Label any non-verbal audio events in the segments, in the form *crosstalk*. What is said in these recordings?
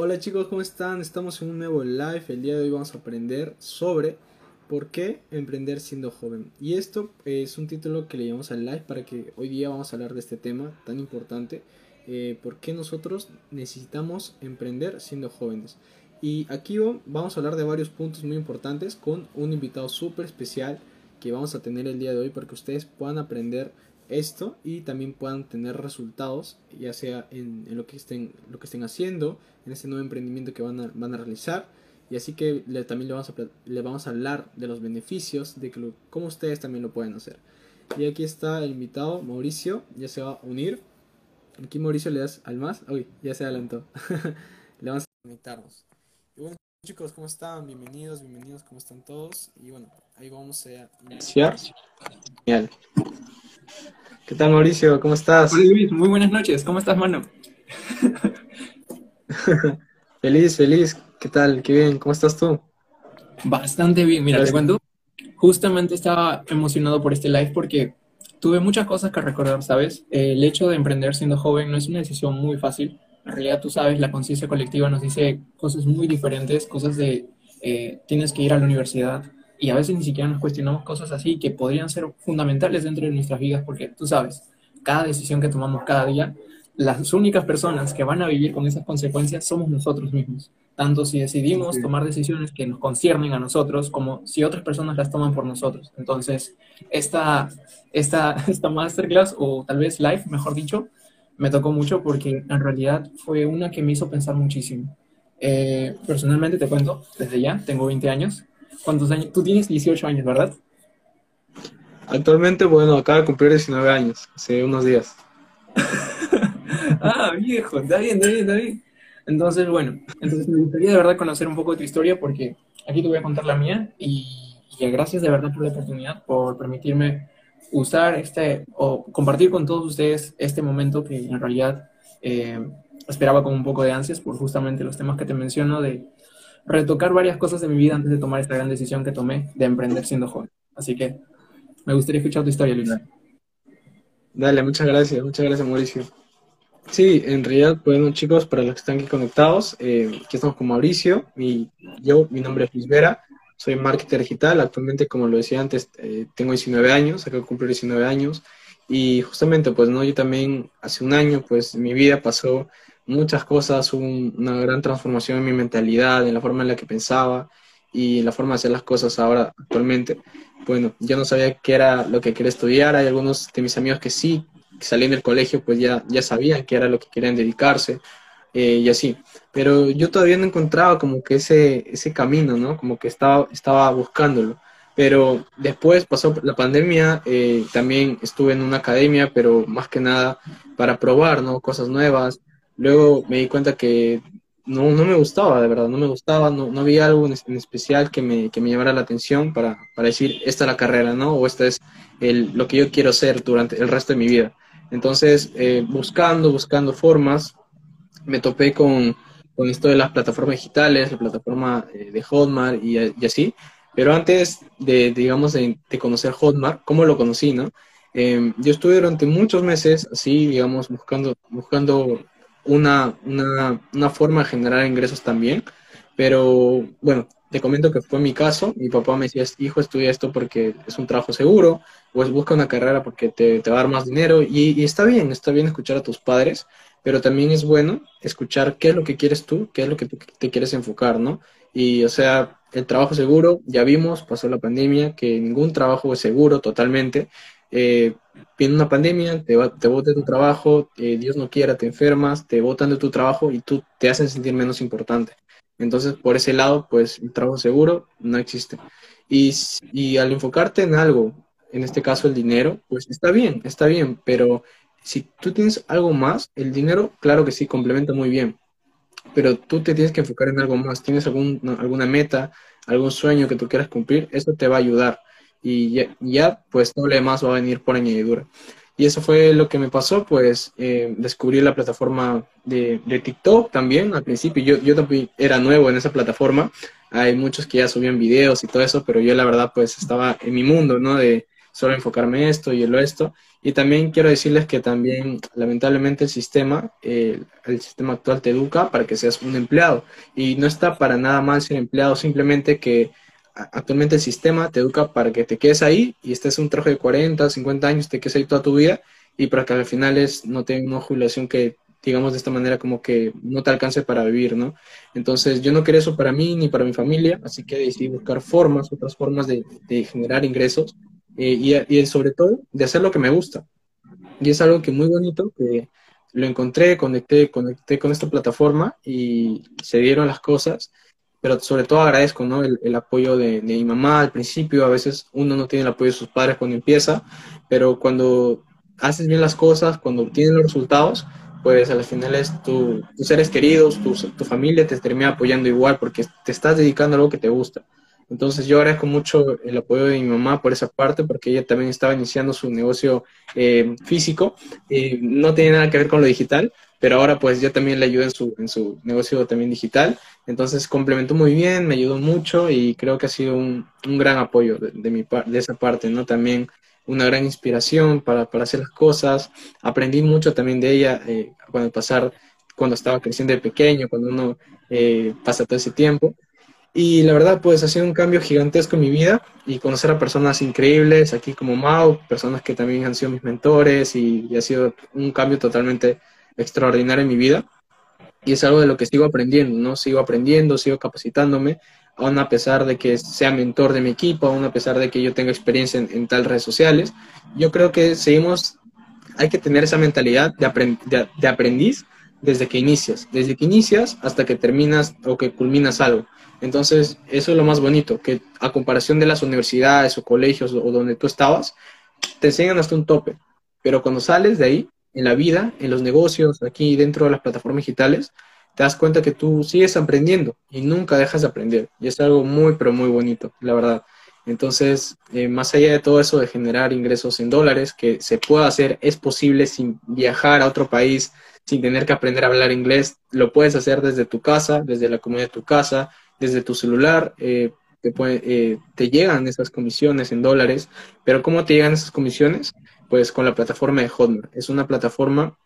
Hola chicos, ¿cómo están? Estamos en un nuevo live. El día de hoy vamos a aprender sobre por qué emprender siendo joven. Y esto es un título que le llamamos al live para que hoy día vamos a hablar de este tema tan importante. Eh, por qué nosotros necesitamos emprender siendo jóvenes. Y aquí vamos a hablar de varios puntos muy importantes con un invitado súper especial que vamos a tener el día de hoy para que ustedes puedan aprender esto y también puedan tener resultados, ya sea en, lo, que estén, lo que estén haciendo, en ese nuevo emprendimiento que van a, van a realizar. Y así que también le vamos, a, le vamos a hablar de los beneficios, de que cómo ustedes también lo pueden hacer. Y aquí está el invitado, Mauricio, ya se va a unir. Aquí Mauricio le das al más. Uy, ya se adelantó. *laughs* le vamos a invitarnos. Y bueno, chicos, ¿cómo están? Bienvenidos, bienvenidos, ¿cómo están todos? Y bueno, ahí vamos a iniciar. ¿Qué tal, Mauricio? ¿Cómo estás? Hola, Luis. Muy buenas noches. ¿Cómo estás, mano? *laughs* feliz, feliz. ¿Qué tal? Qué bien. ¿Cómo estás tú? Bastante bien. Mira, te cuento. Justamente estaba emocionado por este live porque tuve muchas cosas que recordar, ¿sabes? El hecho de emprender siendo joven no es una decisión muy fácil. En realidad, tú sabes, la conciencia colectiva nos dice cosas muy diferentes, cosas de eh, tienes que ir a la universidad, y a veces ni siquiera nos cuestionamos cosas así que podrían ser fundamentales dentro de nuestras vidas porque tú sabes, cada decisión que tomamos cada día, las únicas personas que van a vivir con esas consecuencias somos nosotros mismos. Tanto si decidimos tomar decisiones que nos conciernen a nosotros como si otras personas las toman por nosotros. Entonces, esta, esta, *laughs* esta masterclass o tal vez live, mejor dicho, me tocó mucho porque en realidad fue una que me hizo pensar muchísimo. Eh, personalmente te cuento, desde ya, tengo 20 años ¿Cuántos años? Tú tienes 18 años, ¿verdad? Actualmente, bueno, acabo de cumplir 19 años, hace unos días. *laughs* ah, viejo, está bien, está bien, está bien. Entonces, bueno, entonces me gustaría de verdad conocer un poco de tu historia porque aquí te voy a contar la mía y, gracias de verdad por la oportunidad, por permitirme usar este o compartir con todos ustedes este momento que en realidad eh, esperaba con un poco de ansias por justamente los temas que te menciono de retocar varias cosas de mi vida antes de tomar esta gran decisión que tomé de emprender siendo joven. Así que me gustaría escuchar tu historia, Luis. Dale, muchas gracias, muchas gracias, Mauricio. Sí, en realidad, bueno, chicos, para los que están aquí conectados, eh, aquí estamos con Mauricio, y yo, mi nombre es Luis Vera, soy marketer digital, actualmente, como lo decía antes, eh, tengo 19 años, acabo de cumplir 19 años, y justamente, pues, no, yo también hace un año, pues, mi vida pasó muchas cosas, una gran transformación en mi mentalidad, en la forma en la que pensaba y la forma de hacer las cosas ahora actualmente. Bueno, yo no sabía qué era lo que quería estudiar, hay algunos de mis amigos que sí, que salían del colegio, pues ya, ya sabían qué era lo que querían dedicarse eh, y así. Pero yo todavía no encontraba como que ese, ese camino, ¿no? Como que estaba, estaba buscándolo. Pero después pasó la pandemia, eh, también estuve en una academia, pero más que nada para probar, ¿no? Cosas nuevas, luego me di cuenta que no, no me gustaba, de verdad, no me gustaba, no, no había algo en, especial que me, que me llamara la atención para, para, decir, esta es la carrera, ¿no? O esta es el, lo que yo quiero ser durante el resto de mi vida. Entonces, eh, buscando, buscando formas, me topé con, con, esto de las plataformas digitales, la plataforma eh, de Hotmart y, y, así. Pero antes de, digamos, de, conocer Hotmart, ¿cómo lo conocí, no? Eh, yo estuve durante muchos meses así, digamos, buscando, buscando una, una, una forma de generar ingresos también. Pero bueno, te comento que fue mi caso. Mi papá me decía, hijo, estudia esto porque es un trabajo seguro, pues busca una carrera porque te, te va a dar más dinero. Y, está bien, está bien escuchar a tus padres, pero también es bueno escuchar qué es lo que quieres tú, qué es lo que tú te quieres enfocar, ¿no? Y, o sea, el trabajo seguro, ya vimos, pasó la pandemia, que ningún trabajo es seguro totalmente. Eh, viene una pandemia, te, te bote tu trabajo, eh, Dios no quiera, te enfermas, te botan de tu trabajo y tú te hacen sentir menos importante. Entonces, por ese lado, pues el trabajo seguro no existe. Y, y al enfocarte en algo, en este caso el dinero, pues está bien, está bien, pero si tú tienes algo más, el dinero, claro que sí, complementa muy bien, pero tú te tienes que enfocar en algo más, tienes algún, alguna meta, algún sueño que tú quieras cumplir, eso te va a ayudar y ya, pues todo lo demás va a venir por añadidura. Y eso fue lo que me pasó, pues eh, descubrí la plataforma de, de, TikTok también al principio. Yo, yo también era nuevo en esa plataforma. Hay muchos que ya subían videos y todo eso, pero yo la verdad pues estaba en mi mundo, ¿no? De solo enfocarme esto y lo esto. Y también quiero decirles que también lamentablemente el sistema, el sistema actual te educa para que seas un empleado. Y no está para nada mal ser empleado, simplemente que actualmente el sistema te educa para que te quedes ahí y estés un trabajo de 40, 50 años, te quedes ahí toda tu vida y para que al final es, no tengas una jubilación que, digamos de esta manera, como que no te alcance para vivir, ¿no? Entonces yo no quería eso para mí ni para mi familia, así que decidí buscar formas, otras formas de, generar ingresos eh, y, y sobre todo de hacer lo que me gusta. Y es algo que muy bonito, que lo encontré, conecté, conecté con esta plataforma y se dieron las cosas pero sobre todo agradezco ¿no? el, apoyo de, mi mamá al principio. A veces uno no tiene el apoyo de sus padres cuando empieza, pero cuando haces bien las cosas, cuando obtienes los resultados, pues al final es tu, tus seres queridos, tu, tu, familia te termina apoyando igual porque te estás dedicando a algo que te gusta. Entonces yo agradezco mucho el apoyo de mi mamá por esa parte porque ella también estaba iniciando su negocio eh, físico y no tiene nada que ver con lo digital, pero ahora pues yo también le ayudo en su, en su negocio también digital. Entonces complementó muy bien, me ayudó mucho y creo que ha sido un, un gran apoyo de, mi, de esa parte, ¿no? También una gran inspiración para, para hacer las cosas. Aprendí mucho también de ella eh, cuando pasar, cuando estaba creciendo de pequeño, cuando uno eh, pasa todo ese tiempo. Y la verdad, pues ha sido un cambio gigantesco en mi vida y conocer a personas increíbles, aquí como Mau, personas que también han sido mis mentores y, y ha sido un cambio totalmente extraordinaria en mi vida y es algo de lo que sigo aprendiendo, ¿no? Sigo aprendiendo, sigo capacitándome, aún a pesar de que sea mentor de mi equipo, aún a pesar de que yo tenga experiencia en, tal redes sociales. Yo creo que seguimos, hay que tener esa mentalidad de, de, aprendiz desde que inicias, desde que inicias hasta que terminas o que culminas algo. Entonces, eso es lo más bonito, que a comparación de las universidades o colegios o donde tú estabas, te enseñan hasta un tope, pero cuando sales de ahí, en la vida, en los negocios, aquí dentro de las plataformas digitales, te das cuenta que tú sigues aprendiendo y nunca dejas de aprender. Y es algo muy, pero muy bonito, la verdad. Entonces, eh, más allá de todo eso de generar ingresos en dólares, que se puede hacer, es posible sin viajar a otro país, sin tener que aprender a hablar inglés, lo puedes hacer desde tu casa, desde la comunidad de tu casa, desde tu celular. Eh, te, eh, te llegan esas comisiones en dólares, pero ¿cómo te llegan esas comisiones? Pues con la plataforma de Hotmart. Es una plataforma,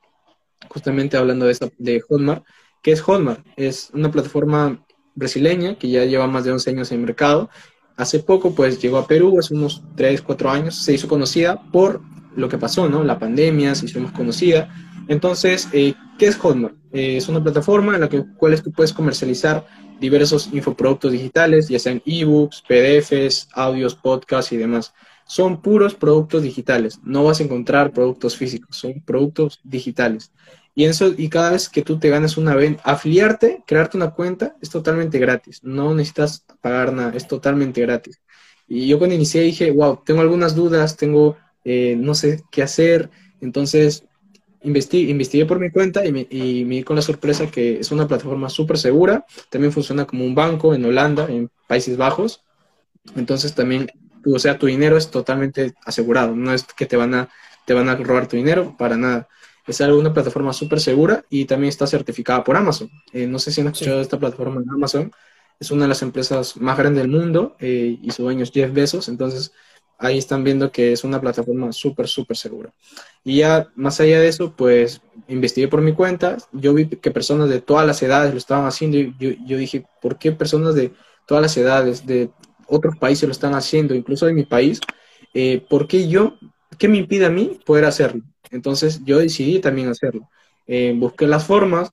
justamente hablando de, esta, de Hotmart, ¿qué es Hotmart? Es una plataforma brasileña que ya lleva más de 11 años en el mercado. Hace poco, pues llegó a Perú, hace unos 3, 4 años, se hizo conocida por lo que pasó, ¿no? La pandemia, se hizo más conocida. Entonces, eh, ¿qué es Hotmart? Eh, es una plataforma en la que, tú puedes comercializar diversos infoproductos digitales, ya sean ebooks, PDFs, audios, podcasts y demás son puros productos digitales. No vas a encontrar productos físicos, son productos digitales. Y, eso, y cada vez que tú te ganas una venta, afiliarte, crearte una cuenta, es totalmente gratis. No necesitas pagar nada, es totalmente gratis. Y yo cuando inicié dije, wow, tengo algunas dudas, tengo, eh, no sé qué hacer. Entonces, investigué, investigué por mi cuenta y me, y me di con la sorpresa que es una plataforma súper segura. También funciona como un banco en Holanda, en Países Bajos. Entonces también o sea, tu dinero es totalmente asegurado, no es que te van a, te van a robar tu dinero, para nada. Es algo, una plataforma súper segura y también está certificada por Amazon. Eh, no sé si han escuchado de esta plataforma de Amazon, es una de las empresas más grandes del mundo eh, y su dueño es Jeff Bezos, entonces ahí están viendo que es una plataforma súper, súper segura. Y ya más allá de eso, pues investigué por mi cuenta, yo vi que personas de todas las edades lo estaban haciendo y yo, yo dije, ¿por qué personas de todas las edades, de otros países lo están haciendo, incluso en mi país, eh, ¿por qué yo, qué me impide a mí poder hacerlo? Entonces yo decidí también hacerlo. eh, busqué las formas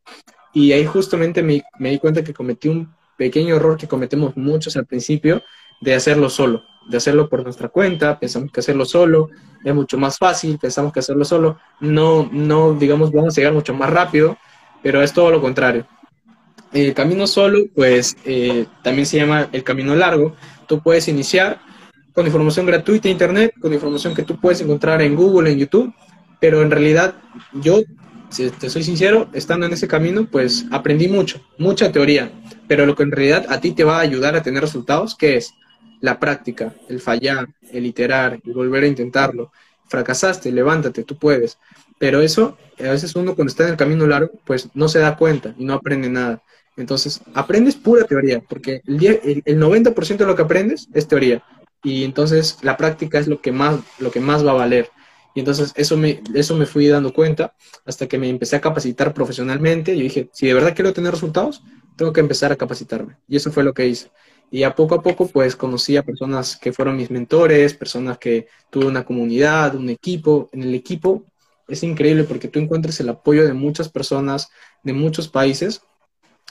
y ahí justamente me, me di cuenta que cometí un pequeño error que cometemos muchos al principio de hacerlo solo, de hacerlo por nuestra cuenta, pensamos que hacerlo solo es mucho más fácil, pensamos que hacerlo solo no, no digamos, vamos a llegar mucho más rápido, pero es todo lo contrario. El camino solo, pues eh, también se llama el camino largo. Tú puedes iniciar con información gratuita de Internet, con información que tú puedes encontrar en Google, en YouTube, pero en realidad yo, si te soy sincero, estando en ese camino, pues aprendí mucho, mucha teoría, pero lo que en realidad a ti te va a ayudar a tener resultados, ¿qué es? La práctica, el fallar, el iterar, el volver a intentarlo. Fracasaste, levántate, tú puedes. Pero eso, a veces uno cuando está en el camino largo, pues no se da cuenta y no aprende nada. Entonces, aprendes pura teoría, porque el, el, 90% de lo que aprendes es teoría. Y entonces la práctica es lo que más, lo que más va a valer. Y entonces eso me, eso me fui dando cuenta hasta que me empecé a capacitar profesionalmente. Y dije, si de verdad quiero tener resultados, tengo que empezar a capacitarme. Y eso fue lo que hice. Y a poco a poco, pues conocí a personas que fueron mis mentores, personas que tuve una comunidad, un equipo. En el equipo es increíble porque tú encuentras el apoyo de muchas personas de muchos países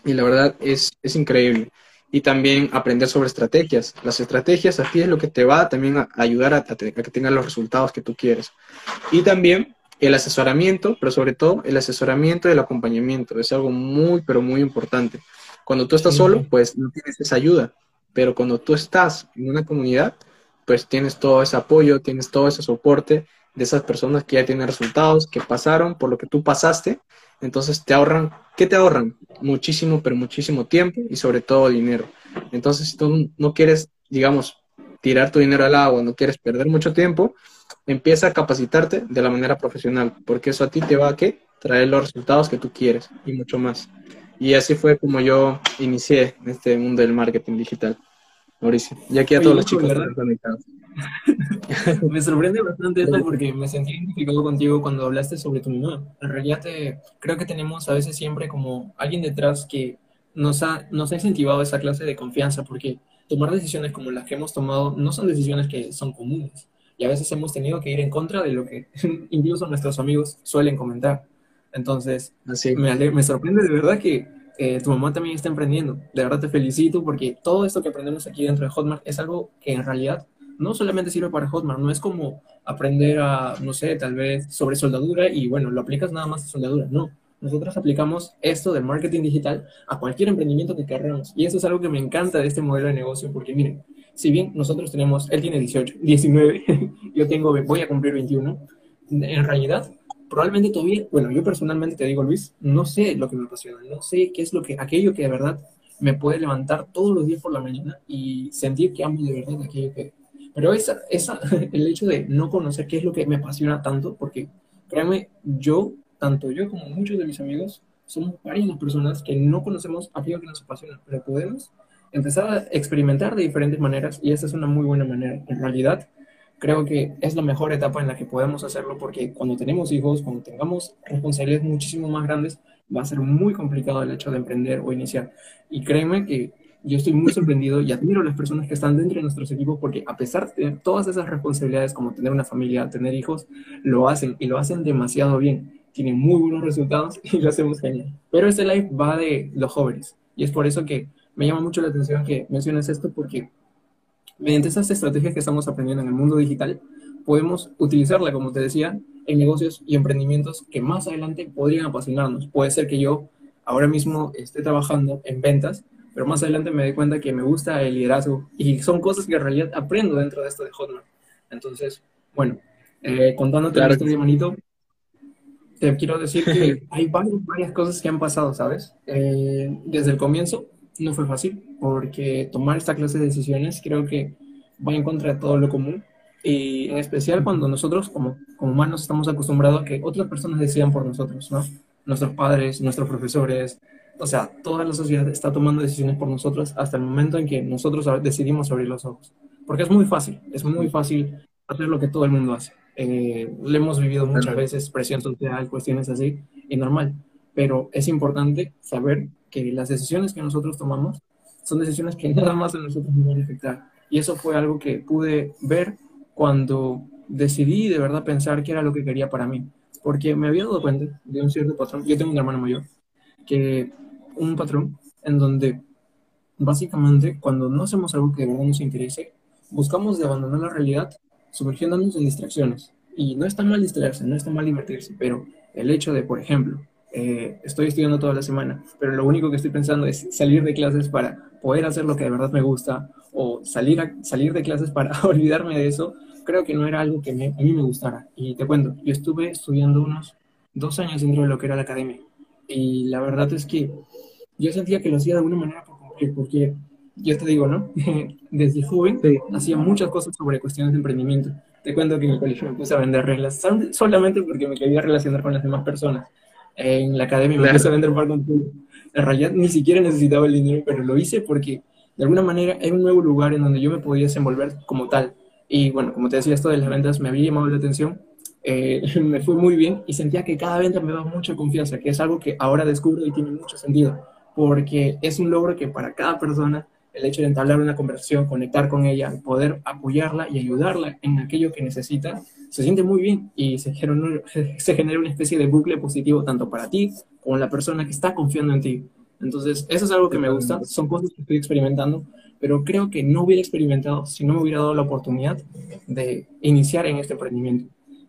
y la verdad es, es increíble. Y también aprender sobre estrategias. Las estrategias a ti es lo que te va también a ayudar a, que tengas los resultados que tú quieres. Y también el asesoramiento, pero sobre todo el asesoramiento y el acompañamiento. Es algo muy, pero muy importante. Cuando tú estás solo, pues no tienes esa ayuda. Pero cuando tú estás en una comunidad, pues tienes todo ese apoyo, tienes todo ese soporte de esas personas que ya tienen resultados, que pasaron por lo que tú pasaste entonces te ahorran, ¿qué te ahorran? Muchísimo, pero muchísimo tiempo y sobre todo dinero. Entonces, si tú no quieres, digamos, tirar tu dinero al agua, no quieres perder mucho tiempo, empieza a capacitarte de la manera profesional, porque eso a ti te va a ¿qué? traer los resultados que tú quieres y mucho más. Y así fue como yo inicié en este mundo del marketing digital. Mauricio, y aquí a todos los chicos están conectados. *laughs* me sorprende bastante esto porque me sentí identificado contigo cuando hablaste sobre tu mamá. En realidad te, creo que tenemos a veces siempre como alguien detrás que nos ha, nos ha incentivado esa clase de confianza porque tomar decisiones como las que hemos tomado no son decisiones que son comunes y a veces hemos tenido que ir en contra de lo que *laughs* incluso nuestros amigos suelen comentar. Entonces, Me, me sorprende de verdad que eh, tu mamá también está emprendiendo. De verdad te felicito porque todo esto que aprendemos aquí dentro de Hotmart es algo que en realidad no solamente sirve para Hotmart, no es como aprender a, no sé, tal vez sobre soldadura y bueno, lo aplicas nada más a soldadura, no. Nosotros aplicamos esto del marketing digital a cualquier emprendimiento que queramos. Y eso es algo que me encanta de este modelo de negocio, porque miren, si bien nosotros tenemos, él tiene 18, 19, *laughs* yo tengo, voy a cumplir 21, en realidad, probablemente todavía, bueno, yo personalmente te digo, Luis, no sé lo que me apasiona, no sé qué es lo que, aquello que de verdad me puede levantar todos los días por la mañana y sentir que amo de verdad aquello que, pero esa, esa, *laughs* el hecho de no conocer qué es lo que me apasiona tanto, porque créanme, yo, tanto yo como muchos de mis amigos, somos varias personas que no conocemos aquello que nos apasiona, pero podemos empezar a experimentar de diferentes maneras y esa es una muy buena manera. En realidad, creo que es la mejor etapa en la que podemos hacerlo porque cuando tenemos hijos, cuando tengamos responsabilidades muchísimo más grandes, va a ser muy complicado el hecho de emprender o iniciar. Y créeme que yo estoy muy sorprendido y admiro a las personas que están dentro de nuestros equipos porque a pesar de tener todas esas responsabilidades como tener una familia, tener hijos, lo hacen y lo hacen demasiado bien. Tienen muy buenos resultados *laughs* y lo hacemos genial. Pero este live va de los jóvenes y es por eso que me llama mucho la atención que menciones esto porque mediante esas estrategias que estamos aprendiendo en el mundo digital, podemos utilizarla, como te decía, en negocios y emprendimientos que más adelante podrían apasionarnos. Puede ser que yo ahora mismo esté trabajando en ventas pero más adelante me di cuenta que me gusta el liderazgo y son cosas que en realidad aprendo dentro de esto de Hotmart. Entonces, bueno, eh, contándote claro. la historia, manito, te quiero decir que *laughs* hay varias, cosas que han pasado, ¿sabes? Eh, desde el comienzo no fue fácil porque tomar esta clase de decisiones creo que va en contra de todo lo común y en especial cuando nosotros como, como humanos estamos acostumbrados a que otras personas decidan por nosotros, ¿no? Nuestros padres, nuestros profesores, o sea, toda la sociedad está tomando decisiones por nosotros hasta el momento en que nosotros decidimos abrir los ojos. Porque es muy fácil, es muy fácil hacer lo que todo el mundo hace. Eh, le hemos vivido muchas veces presión social, cuestiones así, y normal. Pero es importante saber que las decisiones que nosotros tomamos son decisiones que *laughs* nada más a nosotros nos van a afectar. Y eso fue algo que pude ver cuando decidí de verdad pensar qué era lo que quería para mí. porque me había dado cuenta de un cierto patrón. Yo tengo un hermano mayor, que un patrón en donde básicamente cuando no hacemos algo que de verdad nos interese, buscamos de abandonar la realidad sumergiéndonos en distracciones. Y no está mal distraerse, no está mal divertirse, pero el hecho de, por ejemplo, eh, estoy estudiando toda la semana, pero lo único que estoy pensando es salir de clases para poder hacer lo que de verdad me gusta o salir, salir de clases para *laughs* olvidarme de eso, creo que no era algo que a mí me gustara. Y te cuento, yo estuve estudiando unos dos años dentro de lo que era la academia. Y la verdad es que yo sentía que lo hacía de alguna manera por cumplir, porque yo te digo, ¿no? *laughs* Desde joven hacía muchas cosas sobre cuestiones de emprendimiento. Te cuento que en el colegio me puse a vender reglas solamente porque me quería relacionar con las demás personas. En la academia me puse a vender par con En realidad ni siquiera necesitaba el dinero, pero lo hice porque de alguna manera era un nuevo lugar en donde yo me podía desenvolver como tal. Y bueno, como te decía, esto de las ventas me había llamado la atención. Eh, *laughs* me fue muy bien y sentía que cada venta me daba mucha confianza, que es algo que ahora descubro y tiene mucho sentido, porque es un logro que para cada persona el hecho de entablar una conversación, conectar con ella, poder apoyarla y ayudarla en aquello que necesita, se siente muy bien y se genera, se genera una especie de bucle positivo tanto para ti como la persona que está confiando en ti. Entonces, eso es algo que me gusta, son cosas que estoy experimentando, pero creo que no hubiera experimentado si no me hubiera dado la oportunidad de iniciar en este emprendimiento.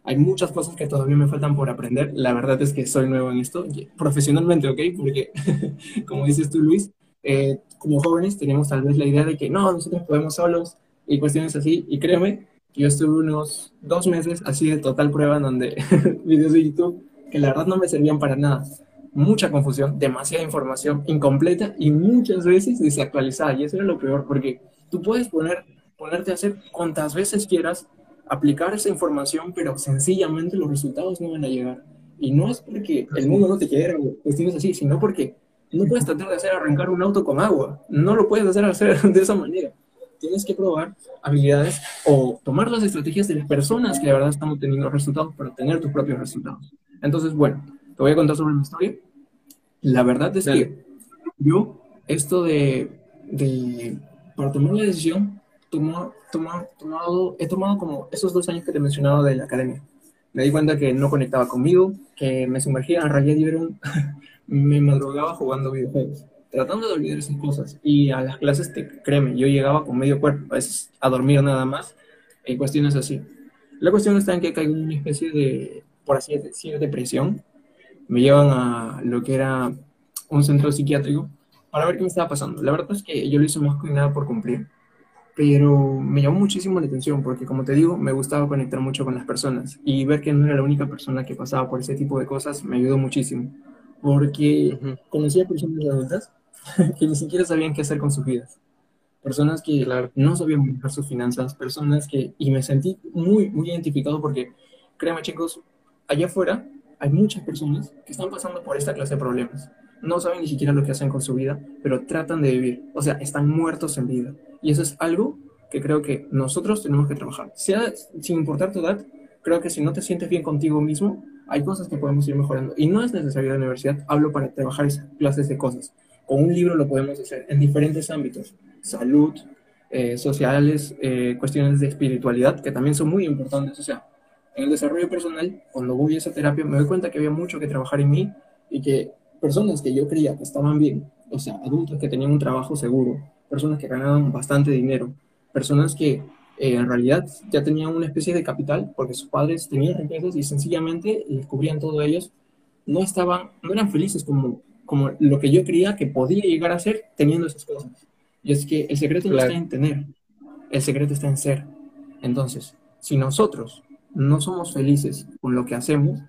Hay muchas cosas que todavía me faltan por aprender. La verdad es que soy nuevo en esto, profesionalmente, ¿ok? Porque, *laughs* como dices tú, Luis, eh, como jóvenes tenemos tal vez la idea de que no, nosotros podemos solos y cuestiones así. Y créeme, yo estuve unos dos meses así de total prueba en donde *laughs* videos de YouTube que la verdad no me servían para nada. Mucha confusión, demasiada información incompleta y muchas veces desactualizada. Y eso era lo peor porque tú puedes poner, ponerte a hacer cuantas veces quieras, aplicar esa información, pero sencillamente los resultados no van a llegar. Y no es porque el mundo no te quiera o cuestiones así, sino porque no puedes tratar de hacer arrancar un auto con agua. No lo puedes hacer, *laughs* hacer de esa manera. Tienes que probar habilidades o tomar las estrategias de las personas que de verdad están obteniendo resultados para obtener tus propios resultados. Entonces, bueno, te voy a contar sobre mi historia. La verdad es que yo, esto de, de, para tomar la decisión, tomo, tomado, he tomado como esos dos años que te he mencionado de la academia. Me di cuenta que no conectaba conmigo, que me sumergía en realidad un, *laughs* me madrugaba jugando videojuegos, tratando de olvidar esas cosas. Y a las clases, te, créeme, yo llegaba con medio cuerpo, a veces a dormir nada más, y cuestiones así. La cuestión está en que caigo en una especie de, por así decir, depresión. Me llevan a lo que era un centro psiquiátrico para ver qué me estaba pasando. La verdad es que yo lo hice más que nada por cumplir, pero me llamó muchísimo la atención porque, como te digo, me gustaba conectar mucho con las personas y ver que no era la única persona que pasaba por ese tipo de cosas me ayudó muchísimo porque conocía personas adultas *laughs* que ni siquiera sabían qué hacer con sus vidas. Personas que no sabían manejar sus finanzas, personas que... Y me sentí muy, muy identificado porque, créanme chicos, allá afuera hay muchas personas que están pasando por esta clase de problemas. No saben ni siquiera lo que hacen con su vida, pero tratan de vivir. O sea, están muertos en vida. Y eso es algo que creo que nosotros tenemos que trabajar. Sea sin importar tu edad, creo que si no te sientes bien contigo mismo, hay cosas que podemos ir mejorando. Y no es necesario la universidad, hablo para trabajar esas clases de cosas. Con un libro lo podemos hacer en diferentes ámbitos, salud, eh, sociales, eh, cuestiones de espiritualidad, que también son muy importantes. O sea, en el desarrollo personal, cuando voy a esa terapia, me doy cuenta que había mucho que trabajar en mí y que personas que yo creía que estaban bien, o sea, adultos que tenían un trabajo seguro, personas que ganaban bastante dinero, personas que eh, en realidad ya tenían una especie de capital porque sus padres tenían riquezas y sencillamente descubrían todo ellos, no estaban, no eran felices como, como lo que yo creía que podía llegar a ser teniendo esas cosas. Y es que el secreto no está en tener, el secreto está en ser. Entonces, si nosotros no somos felices con lo que hacemos,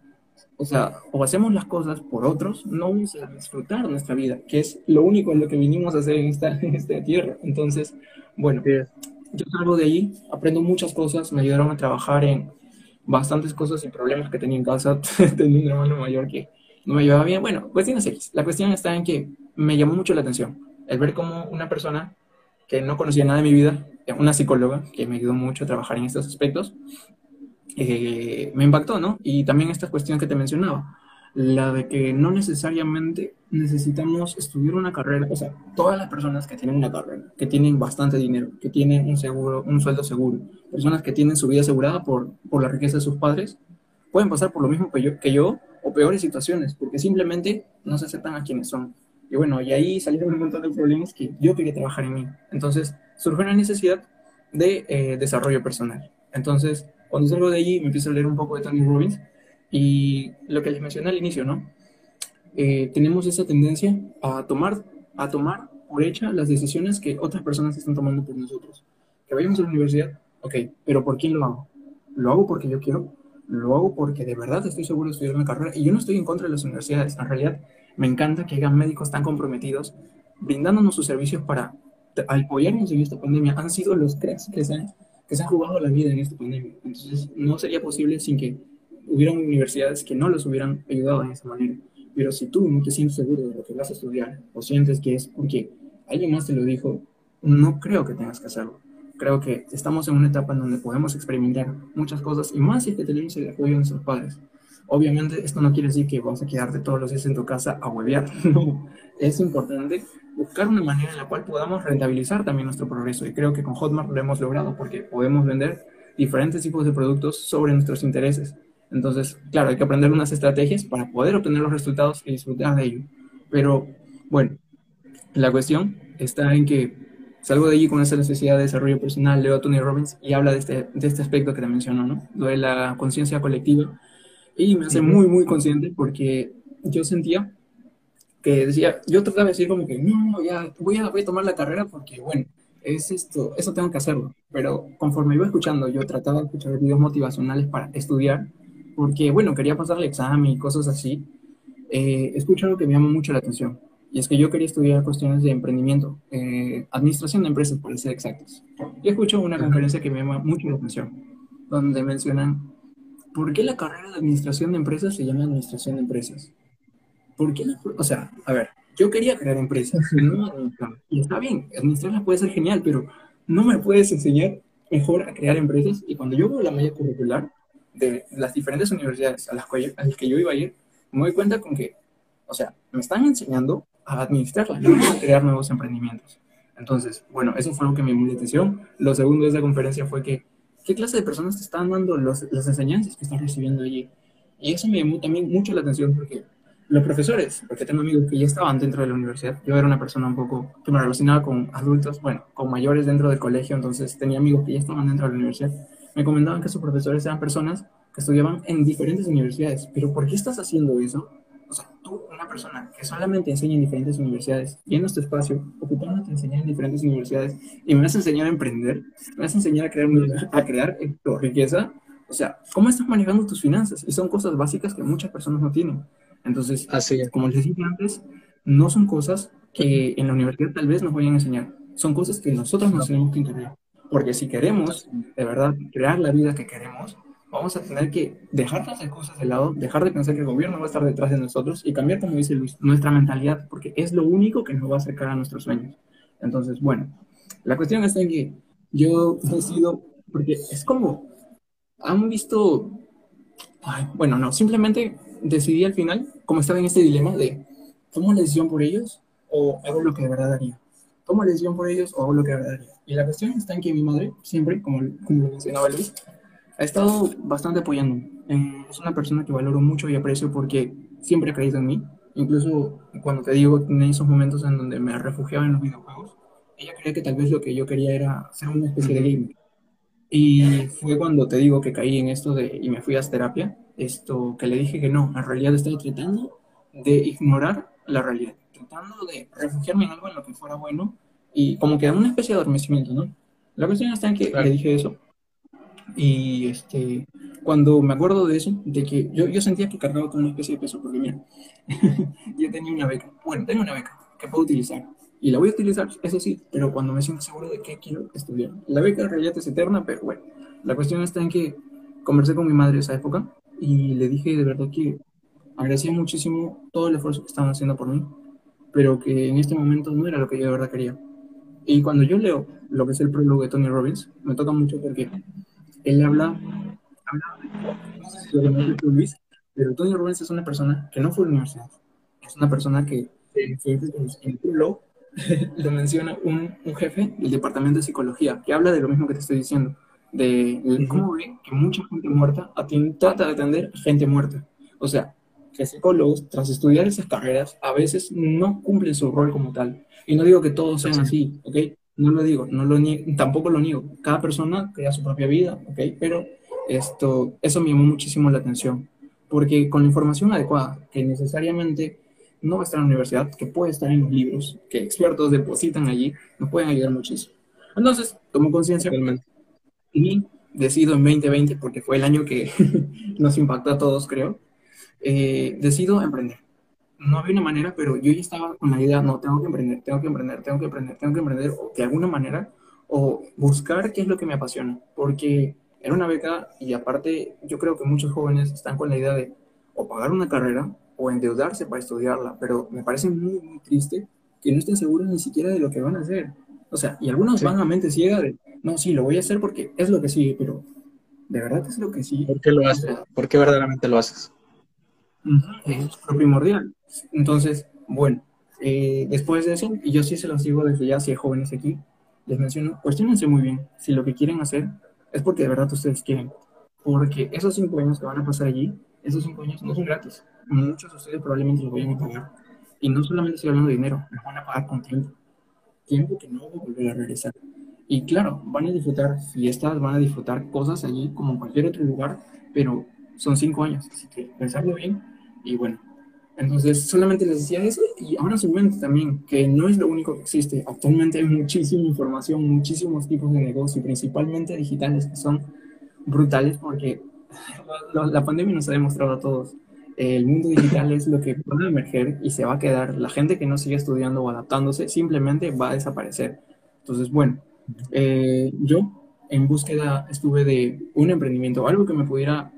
o sea, o hacemos las cosas por otros, no vamos a disfrutar nuestra vida, que es lo único en lo que vinimos a hacer en esta, *laughs* en esta tierra. Entonces, bueno, yo salgo de ahí, aprendo muchas cosas, me ayudaron a trabajar en bastantes cosas y problemas que tenía en casa. *laughs* tenía un hermano mayor que no me llevaba bien. Bueno, cuestiones X. La cuestión está en que me llamó mucho la atención el ver cómo una persona que no conocía nada de mi vida, una psicóloga que me ayudó mucho a trabajar en estos aspectos, eh, me impactó, ¿no? Y también esta cuestión que te mencionaba, la de que no necesariamente necesitamos estudiar una carrera, o sea, todas las personas que tienen una carrera, que tienen bastante dinero, que tienen un seguro, un sueldo seguro, personas que tienen su vida asegurada por, por la riqueza de sus padres, pueden pasar por lo mismo que yo, que yo o peores situaciones, porque simplemente no se aceptan a quienes son. Y bueno, y ahí salieron un montón de problemas que yo quería trabajar en mí. Entonces, surgió una necesidad de eh, desarrollo personal. Entonces, cuando salgo de allí, me empiezo a leer un poco de Tony Robbins y lo que les mencioné al inicio, ¿no? Eh, tenemos esa tendencia a tomar, a tomar por hecha las decisiones que otras personas están tomando por nosotros. Que vayamos a la universidad, ok, pero ¿por quién lo hago? ¿Lo hago porque yo quiero? ¿Lo hago porque de verdad estoy seguro de estudiar una carrera? Y yo no estoy en contra de las universidades. En realidad, me encanta que hayan médicos tan comprometidos brindándonos sus servicios para apoyarnos en esta pandemia. Han sido los cracks que se han, que se han jugado la vida en esta pandemia. Entonces, no sería posible sin que hubieran universidades que no los hubieran ayudado de esa manera. Pero si tú no te sientes seguro de lo que vas a estudiar o sientes que es porque alguien más te lo dijo, no creo que tengas que hacerlo. Creo que estamos en una etapa en donde podemos experimentar muchas cosas y más si que tenemos el apoyo de nuestros padres. Obviamente esto no quiere decir que vamos a quedarte todos los días en tu casa a huevear. *laughs* No, es importante buscar una manera en la cual podamos rentabilizar también nuestro progreso y creo que con Hotmart lo hemos logrado porque podemos vender diferentes tipos de productos sobre nuestros intereses. Entonces, claro, hay que aprender unas estrategias para poder obtener los resultados y disfrutar de ello. Pero, bueno, la cuestión está en que salgo de allí con esa necesidad de desarrollo personal, leo a Tony Robbins y habla de este, de este aspecto que te menciono, ¿no? Lo de la conciencia colectiva. Y me hace muy, muy consciente porque yo sentía que decía, yo trataba de decir como que, no, ya voy a, voy a tomar la carrera porque, bueno, es esto, eso tengo que hacerlo. Pero conforme iba escuchando, yo trataba de escuchar videos motivacionales para estudiar, porque, bueno, quería pasar el examen y cosas así. Eh, escucho algo que me llama mucho la atención. Y es que yo quería estudiar cuestiones de emprendimiento, eh, administración de empresas, para ser exactos. Y escucho una conferencia que me llama mucho la atención, donde mencionan, ¿por qué la carrera de administración de empresas se llama administración de empresas? ¿Por qué o sea, a ver, yo quería crear empresas, *laughs* no Y está bien, administrarlas puede ser genial, pero no me puedes enseñar mejor a crear empresas. Y cuando yo veo la malla curricular de las diferentes universidades a las, que, a las que yo iba a ir, me doy cuenta con que, o sea, me están enseñando a administrarla, no a crear nuevos emprendimientos. Entonces, bueno, eso fue lo que me llamó la atención. Lo segundo de esa conferencia fue que, ¿qué clase de personas te están dando los, las enseñanzas que están recibiendo allí? Y eso me llamó también mucho la atención porque los profesores, porque tengo amigos que ya estaban dentro de la universidad, yo era una persona un poco que me relacionaba con adultos, bueno, con mayores dentro del colegio, entonces tenía amigos que ya estaban dentro de la universidad, me comentaban que sus profesores eran personas que estudiaban en diferentes universidades, pero ¿por qué estás haciendo eso? O sea, tú, una persona que solamente enseña en diferentes universidades, llenas tu espacio, ocupándote de enseñar en diferentes universidades, y me vas a enseñar a emprender, me vas a enseñar a crear, a crear tu riqueza, o sea, ¿cómo estás manejando tus finanzas? Y son cosas básicas que muchas personas no tienen. Entonces, Así como les dije antes, no son cosas que en la universidad tal vez nos vayan a enseñar, son cosas que nosotros nos tenemos que encargar. Porque si queremos de verdad crear la vida que queremos, vamos a tener que dejar de hacer cosas de lado, dejar de pensar que el gobierno va a estar detrás de nosotros y cambiar, como dice Luis, nuestra mentalidad, porque es lo único que nos va a acercar a nuestros sueños. Entonces, bueno, la cuestión está en que yo decido, porque es como, han visto, bueno, no, simplemente decidí al final, como estaba en este dilema de, ¿tomo la decisión por ellos o hago lo que de verdad haría? ¿Tomo la decisión por ellos o hago lo que de verdad haría? Y la cuestión está en que mi madre, siempre, como, como lo mencionaba Luis, ha estado bastante apoyando. Eh, es una persona que valoro mucho y aprecio porque siempre ha creído en mí. Incluso cuando te digo, en esos momentos en donde me refugiaba en los videojuegos, ella creía que tal vez lo que yo quería era ser una especie de gamer. Y fue cuando te digo que caí en esto de, y me fui a terapia, esto que le dije que no, en realidad estaba tratando de ignorar la realidad, tratando de refugiarme en algo en lo que fuera bueno y como que una especie de adormecimiento, ¿no? La cuestión está en que le dije eso y este, cuando me acuerdo de eso, de que yo, yo sentía que cargaba con una especie de peso, porque mira, *laughs* yo tenía una beca, bueno, tengo una beca que puedo utilizar, y la voy a utilizar, eso sí, pero cuando me siento seguro de que quiero estudiar. La beca en realidad es eterna, pero bueno, la cuestión está en que conversé con mi madre esa época y le dije de verdad que agradecía muchísimo todo el esfuerzo que estaban haciendo por mí, pero que en este momento no era lo que yo de verdad quería. Y cuando yo leo lo que es el prólogo de Tony Robbins, me toca mucho porque él habla, habla no sé si lo Luis, pero Tony Robbins es una persona que no fue a la universidad. Es una persona que en el prólogo lo menciona un, un, jefe del departamento de psicología, que habla de lo mismo que te estoy diciendo, de cómo ve que mucha gente muerta trata de atender gente muerta. O sea, que psicólogos, tras estudiar esas carreras, a veces no cumplen su rol como tal. Y no digo que todos sean así, ¿ok? No lo digo, no lo tampoco lo niego. Cada persona crea su propia vida, ¿ok? Pero esto, eso me llamó muchísimo la atención, porque con la información adecuada, que necesariamente no va a estar en la universidad, que puede estar en los libros, que expertos depositan allí, nos pueden ayudar muchísimo. Entonces, tomo conciencia y decido en 2020, porque fue el año que *laughs* nos impactó a todos, creo, eh, decido emprender. No había una manera, pero yo ya estaba con la idea, no, tengo que emprender, tengo que emprender, tengo que emprender, tengo que emprender, o de alguna manera, o buscar qué es lo que me apasiona, porque era una beca y aparte yo creo que muchos jóvenes están con la idea de o pagar una carrera o endeudarse para estudiarla, pero me parece muy, muy triste que no estén seguros ni siquiera de lo que van a hacer. O sea, y algunos van a mente ciega de, no, sí, lo voy a hacer porque es lo que sigue, pero ¿de verdad es lo que sigue? ¿Por qué lo haces? ¿Por qué verdaderamente lo haces? es lo primordial. Entonces, bueno, eh, después de eso, y yo sí se los digo desde ya, si hay jóvenes aquí, les menciono, cuestionense muy bien si lo que quieren hacer es porque de verdad ustedes quieren. Porque esos cinco años que van a pasar allí, esos cinco años no son gratis. Muchos de ustedes probablemente los vayan a pagar. Y no solamente estoy hablando de dinero, los van a pagar con tiempo. Tiempo que no va a volver a regresar. Y claro, van a disfrutar fiestas, van a disfrutar cosas allí como en cualquier otro lugar, pero son cinco años, así que pensarlo bien. Y bueno, entonces solamente les decía eso y ahora su mente también, que no es lo único que existe. Actualmente hay muchísima información, muchísimos tipos de negocio, principalmente digitales, que son brutales porque *sighs* la pandemia nos ha demostrado a todos. El mundo digital es lo que puede emerger y se va a quedar. La gente que no sigue estudiando o adaptándose simplemente va a desaparecer. Entonces, bueno, eh, yo en búsqueda estuve de un emprendimiento, algo que me pudiera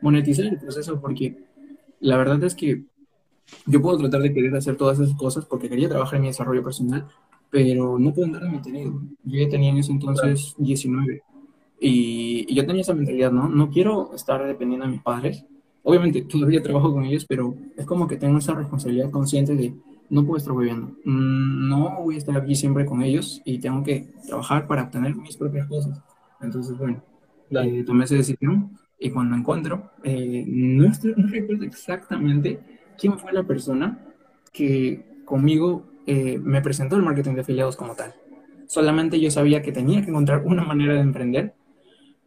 monetizar el proceso, porque la verdad es que yo puedo tratar de querer hacer todas esas cosas porque quería trabajar en mi desarrollo personal, pero no puedo andar de tenido. Yo ya tenía en ese entonces 19 y, yo tenía esa mentalidad, ¿no? No quiero estar dependiendo de mis padres. Obviamente todavía trabajo con ellos, pero es como que tengo esa responsabilidad consciente de no puedo estar viviendo. Mm, no voy a estar aquí siempre con ellos y tengo que trabajar para obtener mis propias cosas. Entonces, bueno, eh, tomé esa decisión y cuando encuentro, eh, no, estoy, no recuerdo exactamente quién fue la persona que conmigo eh, me presentó el marketing de afiliados como tal. Solamente yo sabía que tenía que encontrar una manera de emprender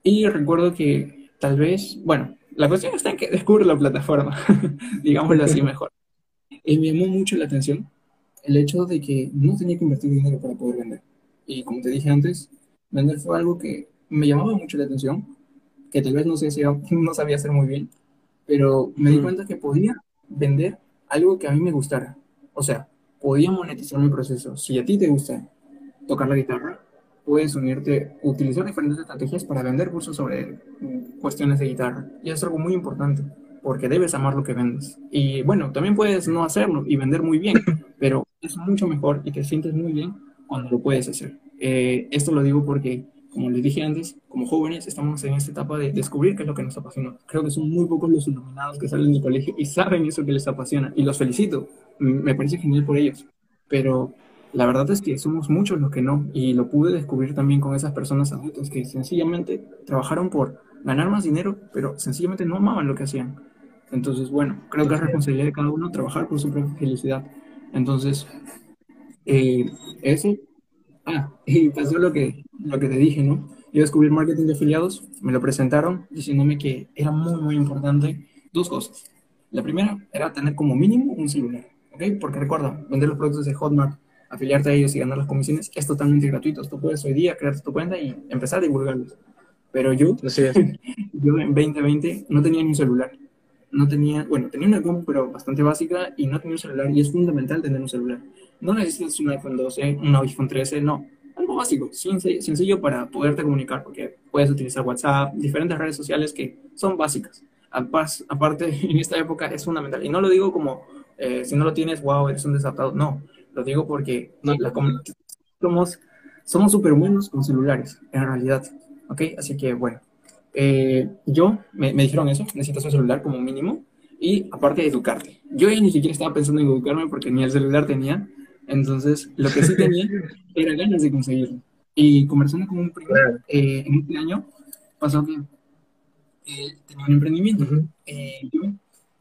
y recuerdo que tal vez, bueno, la cuestión está en que descubro la plataforma, *laughs* digámoslo así *laughs* mejor. Y me llamó mucho la atención el hecho de que no tenía que invertir dinero para poder vender. Y como te dije antes, vender fue algo que me llamaba mucho la atención, que tal vez no sé si *laughs* no sabía hacer muy bien, pero me di cuenta que podía vender algo que a mí me gustara. O sea, podía monetizar mi proceso. Si a ti te gusta tocar la guitarra, puedes unirte, utilizar diferentes estrategias para vender cursos sobre cuestiones de guitarra. Y es algo muy importante, porque debes amar lo que vendes. Y bueno, también puedes no hacerlo y vender muy bien, *laughs* pero es mucho mejor y te sientes muy bien cuando lo puedes hacer. Eh, esto lo digo porque como les dije antes, como jóvenes estamos en esta etapa de descubrir qué es lo que nos apasiona. Creo que son muy pocos los iluminados que salen del colegio y saben eso que les apasiona. Y los felicito, me parece genial por ellos. Pero la verdad es que somos muchos los que no. Y lo pude descubrir también con esas personas adultas que sencillamente trabajaron por ganar más dinero, pero sencillamente no amaban lo que hacían. Entonces, bueno, creo que es responsabilidad de cada uno trabajar por su propia felicidad. Entonces, eh, eso Ah, y pasó lo que, lo que te dije, ¿no? Yo descubrí el marketing de afiliados, me lo presentaron diciéndome que era muy, muy importante dos cosas. La primera era tener como mínimo un celular, ¿ok? Porque recuerda, vender los productos de Hotmart, afiliarte a ellos y ganar las comisiones es totalmente gratuito. Tú puedes hoy día crear tu cuenta y empezar a divulgarlos. Pero yo, *laughs* yo en 2020 no tenía ni un celular. No tenía, bueno, tenía una compu, pero bastante básica y no tenía un celular y es fundamental tener un celular. No necesitas un iPhone 12, un iPhone 13, no. Algo básico, sencillo para poderte comunicar, porque puedes utilizar WhatsApp, diferentes redes sociales que son básicas. Aparte, *laughs* en esta época es fundamental. Y no lo digo como, eh, si no lo tienes, wow, eres un desatado. No, lo digo porque la somos somos superhumanos con celulares, en realidad. ¿Ok? Así que, bueno. Eh, yo, me, me dijeron eso, necesitas un celular como mínimo y aparte educarte. Yo ya ni siquiera estaba pensando en educarme porque ni el celular tenía, entonces, lo que sí tenía *laughs* era ganas de conseguirlo. Y conversando con un primo eh, en este año, pasó que él tenía un emprendimiento. Eh, yo,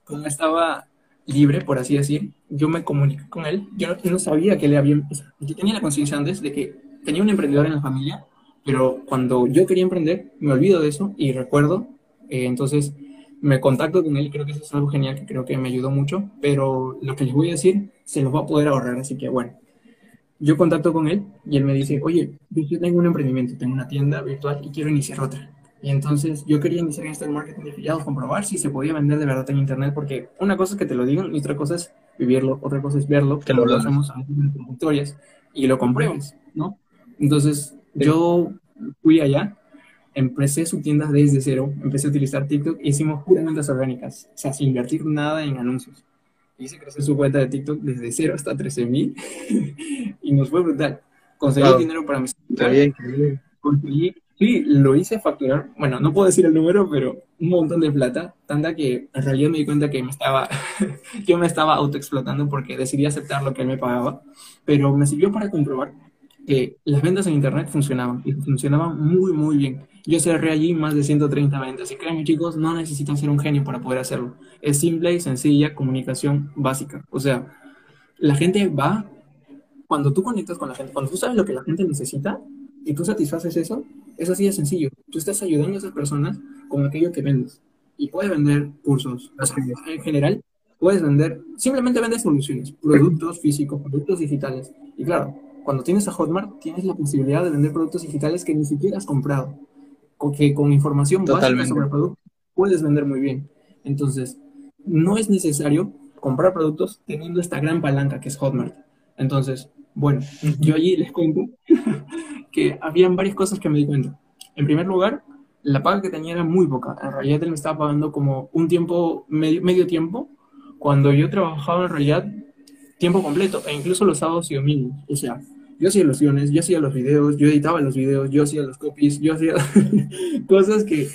como estaba libre, por así decir, yo me comuniqué con él. Yo no, sabía que le había... yo tenía la conciencia antes de que tenía un emprendedor en la familia, pero cuando yo quería emprender, me olvido de eso y recuerdo, eh, entonces me contacto con él, creo que eso es algo genial, que creo que me ayudó mucho, pero lo que les voy a decir se los va a poder ahorrar, así que bueno. Yo contacto con él y él me dice, oye, yo tengo un emprendimiento, tengo una tienda virtual y quiero iniciar otra. Y entonces yo quería iniciar en este marketing de afiliados, comprobar si se podía vender de verdad en internet, porque una cosa es que te lo digan y otra cosa es vivirlo, otra cosa es verlo, que lo hacemos en historias y lo compruebas, ¿no? Entonces yo fui allá, empecé su tienda desde cero, empecé a utilizar TikTok e hicimos puramente orgánicas, o sea, sin invertir nada en anuncios. Hice crecer su cuenta de TikTok desde cero hasta 13 mil *laughs* y nos fue brutal. Conseguí dinero para mis... Está bien, Conseguí Sí, lo hice facturar, bueno, no puedo decir el número, pero un montón de plata, tanta que en realidad me di cuenta que me estaba, *laughs* yo me estaba autoexplotando porque decidí aceptar lo que él me pagaba, pero me sirvió para comprobar que las ventas en internet funcionaban y funcionaban muy, muy bien. Yo cerré allí más de 130 ventas y créanme chicos, no necesitan ser un genio para poder hacerlo. Es simple y sencilla comunicación básica. O sea, la gente va, cuando tú conectas con la gente, cuando tú sabes lo que la gente necesita, y tú satisfaces eso, es así de sencillo. Tú estás ayudando a esas personas con aquello que vendes. Y puedes vender cursos. en general, puedes vender, simplemente vendes soluciones, productos físicos, productos digitales. Y claro, cuando tienes a Hotmart, tienes la posibilidad de vender productos digitales que ni siquiera has comprado. Con, que con información básica sobre el producto puedes vender muy bien. Entonces, no es necesario comprar productos teniendo esta gran palanca que es Hotmart. Entonces, bueno, yo allí les cuento *laughs* que habían varias cosas que me di cuenta. En primer lugar, la paga que tenía era muy poca. En realidad él me estaba pagando como un tiempo, medio, medio tiempo, cuando yo trabajaba en realidad tiempo completo, e incluso los sábados y domingos. O sea, yo hacía los guiones, yo hacía los videos, yo editaba los videos, yo hacía los copies, yo hacía *laughs* cosas que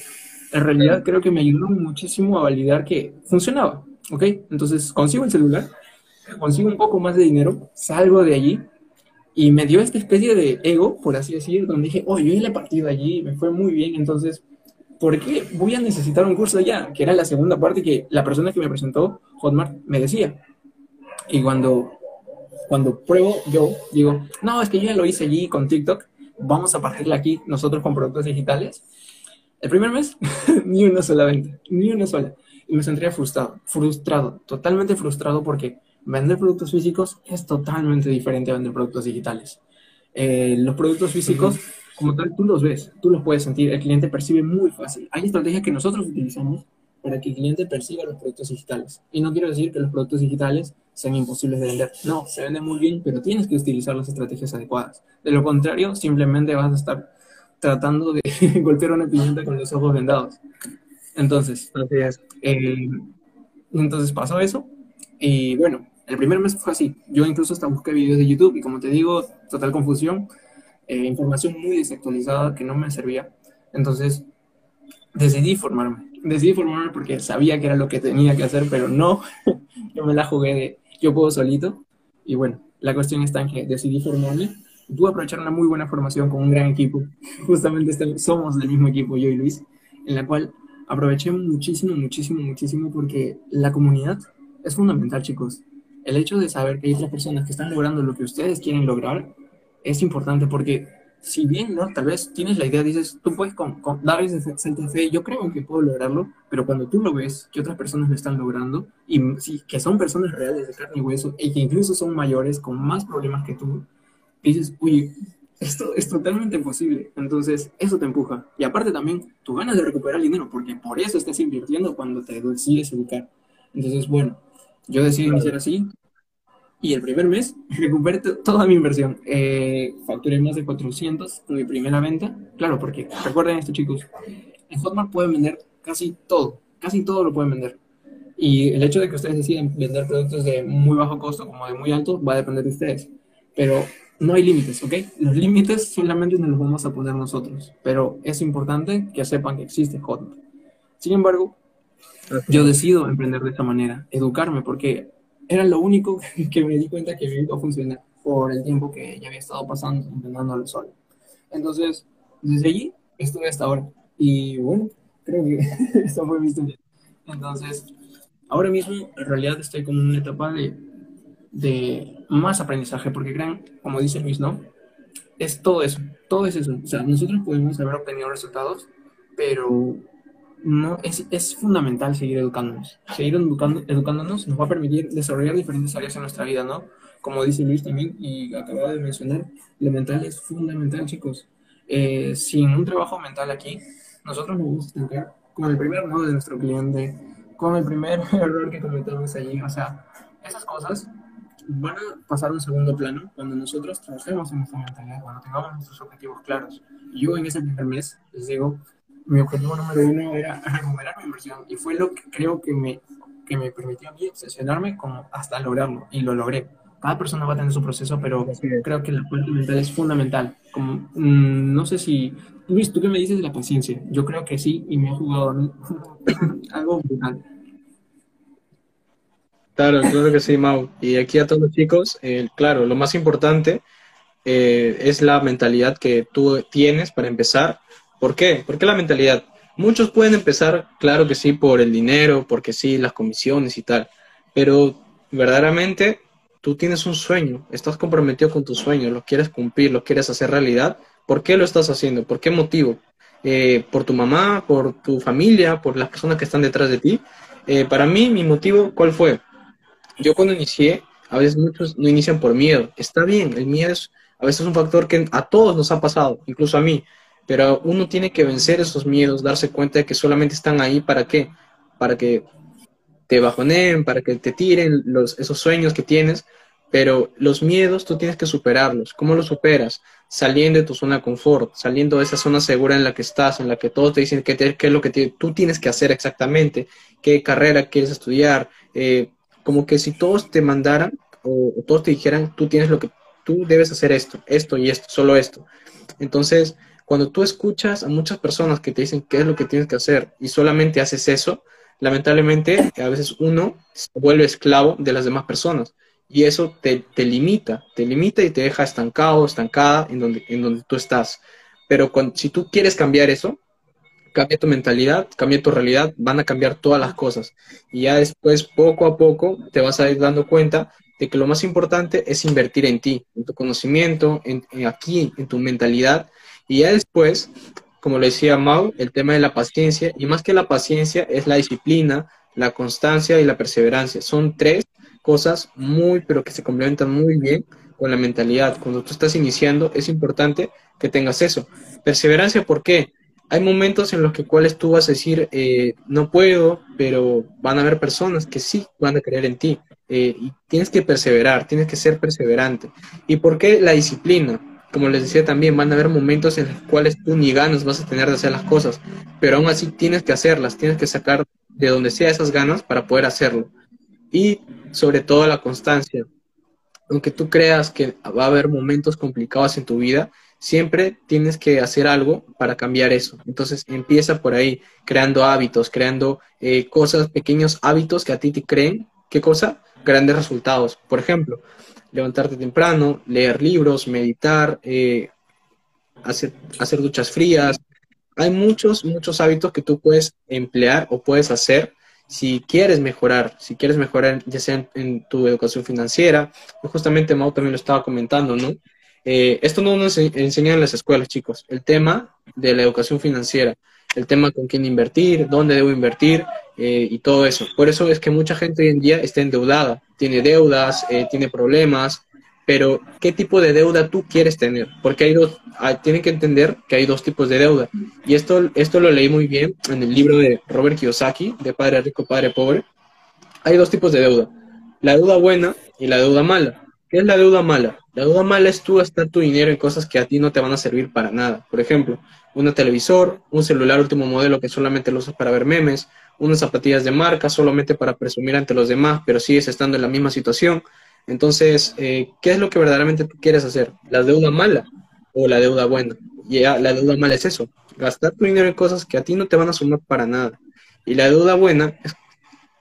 en realidad creo que me ayudaron muchísimo a validar que funcionaba. ¿Ok? Entonces consigo el celular, consigo un poco más de dinero, salgo de allí y me dio esta especie de ego, por así decir, donde dije, oh, yo he partido allí, me fue muy bien, entonces, ¿por qué voy a necesitar un curso allá? Que era la segunda parte que la persona que me presentó, Hotmart, me decía. Y cuando, cuando pruebo, yo digo, no, es que yo ya lo hice allí con TikTok, vamos a partirla aquí nosotros con productos digitales. El primer mes, *laughs* ni una sola venta, ni una sola. Y me sentía frustrado, frustrado, totalmente frustrado porque vender productos físicos es totalmente diferente a vender productos digitales. Eh, los productos físicos, como tal, tú los ves, tú los puedes sentir, el cliente percibe muy fácil. Hay estrategias que nosotros utilizamos para que el cliente perciba los productos digitales. Y no quiero decir que los productos digitales sean imposibles de vender. No, se venden muy bien, pero tienes que utilizar las estrategias adecuadas. De lo contrario, simplemente vas a estar tratando de *laughs* golpear una cliente con los ojos vendados. Entonces, eh, entonces pasó eso. Y bueno, el primer mes fue así. Yo incluso hasta busqué videos de YouTube y como te digo, total confusión, eh, información muy desactualizada que no me servía. Entonces decidí formarme. Decidí formarme porque sabía que era lo que tenía que hacer, pero no, *laughs* yo me la jugué de yo puedo solito. Y bueno, la cuestión está en que decidí formarme. Pude aprovechar una muy buena formación con un gran equipo. Justamente este, somos del mismo equipo, yo y Luis, en la cual aproveché muchísimo, muchísimo, muchísimo porque la comunidad es fundamental, chicos el hecho de saber que hay otras personas que están logrando lo que ustedes quieren lograr es importante porque si bien, ¿no? Tal vez tienes la idea, dices, tú puedes dar ese de fe, yo creo que puedo lograrlo, pero cuando tú lo ves, que otras personas lo están logrando, y sí, que son personas reales de carne y hueso, y que incluso son mayores, con más problemas que tú, dices, oye, esto es totalmente posible. Entonces, eso te empuja. Y aparte también, tú ganas de recuperar dinero, porque por eso estás invirtiendo cuando te decides educar. Entonces, bueno, yo decidí iniciar así y el primer mes *laughs* recuperé toda mi inversión. Eh, facturé más de 400 con mi primera venta. Claro, porque recuerden esto, chicos. En Hotmart pueden vender casi todo. Casi todo lo pueden vender. Y el hecho de que ustedes deciden vender productos de muy bajo costo como de muy alto va a depender de ustedes. Pero no hay límites, ¿ok? Los límites solamente nos los vamos a poner nosotros. Pero es importante que sepan que existe Hotmart. Sin embargo, yo decido emprender de esta manera, educarme, porque era lo único *laughs* que me di cuenta que me iba a funcionar por el tiempo que ya había estado pasando intentándolo solo. Entonces, desde allí estuve hasta ahora. Y bueno, creo que *laughs* eso fue mi historia. Entonces, ahora mismo en realidad estoy como en una etapa de, de más aprendizaje, porque crean, como dice Luis, ¿no? Es todo eso, todo es eso. O sea, nosotros podemos haber obtenido resultados, pero no es, es fundamental seguir educándonos. Seguir educando, educándonos nos va a permitir desarrollar diferentes áreas en nuestra vida, ¿no? Como dice Luis también y acababa de mencionar, lo mental es fundamental, chicos. Eh, sin un trabajo mental aquí, nosotros nos vamos a estancar con el primer no de nuestro cliente, con el primer *laughs* error que cometamos allí. O sea, esas cosas van a pasar a un segundo plano cuando nosotros trabajemos en nuestra mentalidad, cuando tengamos nuestros objetivos claros. Yo en ese primer mes, les digo, mi objetivo número uno era recuperar mi inversión y fue lo que creo que me, que me permitió a mí obsesionarme como hasta lograrlo y lo logré. Cada persona va a tener su proceso, pero creo que la parte mental es fundamental. Como, mm, no sé si, Luis, ¿tú qué me dices de la paciencia? Yo creo que sí y me ha jugado *laughs* algo brutal. Claro, claro que sí, Mau. Y aquí a todos los chicos, eh, claro, lo más importante eh, es la mentalidad que tú tienes para empezar ¿Por qué? ¿Por qué la mentalidad? Muchos pueden empezar, claro que sí, por el dinero, porque sí, las comisiones y tal, pero verdaderamente tú tienes un sueño, estás comprometido con tu sueño, lo quieres cumplir, lo quieres hacer realidad. ¿Por qué lo estás haciendo? ¿Por qué motivo? Eh, ¿Por tu mamá, por tu familia, por las personas que están detrás de ti? Eh, para mí, mi motivo, ¿cuál fue? Yo cuando inicié, a veces muchos no inician por miedo. Está bien, el miedo es a veces un factor que a todos nos ha pasado, incluso a mí. Pero uno tiene que vencer esos miedos, darse cuenta de que solamente están ahí para qué, para que te bajoneen, para que te tiren los, esos sueños que tienes, pero los miedos tú tienes que superarlos. ¿Cómo los superas? Saliendo de tu zona de confort, saliendo de esa zona segura en la que estás, en la que todos te dicen qué, es lo que tú tienes que hacer exactamente, qué carrera quieres estudiar. Eh, como que si todos te mandaran o, o todos te dijeran, tú tienes lo que tú debes hacer esto, esto y esto, solo esto. Entonces, cuando tú escuchas a muchas personas que te dicen qué es lo que tienes que hacer y solamente haces eso, lamentablemente a veces uno se vuelve esclavo de las demás personas y eso te, limita, te limita y te deja estancado, estancada en donde, en donde tú estás. Pero si tú quieres cambiar eso, cambia tu mentalidad, cambia tu realidad, van a cambiar todas las cosas. Y ya después, poco a poco, te vas a ir dando cuenta de que lo más importante es invertir en ti, en tu conocimiento, en aquí, en tu mentalidad, y ya después, como le decía Mau, el tema de la paciencia, y más que la paciencia es la disciplina, la constancia y la perseverancia. Son tres cosas muy, pero que se complementan muy bien con la mentalidad. Cuando tú estás iniciando, es importante que tengas eso. Perseverancia, ¿por qué? Hay momentos en los que cuales tú vas a decir, eh, no puedo, pero van a haber personas que sí van a creer en ti. Eh, y tienes que perseverar, tienes que ser perseverante. ¿Y por qué la disciplina? Como les decía también, van a haber momentos en los cuales tú ni ganas vas a tener de hacer las cosas, pero aún así tienes que hacerlas, tienes que sacar de donde sea esas ganas para poder hacerlo. Y sobre todo la constancia. Aunque tú creas que va a haber momentos complicados en tu vida, siempre tienes que hacer algo para cambiar eso. Entonces empieza por ahí, creando hábitos, creando eh, cosas, pequeños hábitos que a ti te creen. ¿Qué cosa? Grandes resultados. Por ejemplo, levantarte temprano, leer libros, meditar, eh, hacer, hacer duchas frías. Hay muchos, muchos hábitos que tú puedes emplear o puedes hacer si quieres mejorar, si quieres mejorar ya sea en, tu educación financiera, justamente Mau también lo estaba comentando, ¿no? Eh, esto no nos enseña en las escuelas, chicos, el tema de la educación financiera, el tema con quién invertir, dónde debo invertir eh, y todo eso. Por eso es que mucha gente hoy en día está endeudada tiene deudas, eh, tiene problemas, pero ¿qué tipo de deuda tú quieres tener? Porque hay dos, tienen que entender que hay dos tipos de deuda. Y esto, esto lo leí muy bien en el libro de Robert Kiyosaki, de Padre Rico, Padre Pobre. Hay dos tipos de deuda, la deuda buena y la deuda mala. ¿Qué es la deuda mala? La deuda mala es tú gastar tu dinero en cosas que a ti no te van a servir para nada. Por ejemplo, un televisor, un celular último modelo que solamente lo usas para ver memes, unas zapatillas de marca solamente para presumir ante los demás, pero sigues estando en la misma situación. Entonces, eh, ¿qué es lo que verdaderamente tú quieres hacer? ¿La deuda mala o la deuda buena? Y la deuda mala es eso, gastar tu dinero en cosas que a ti no te van a sumar para nada. Y la deuda buena es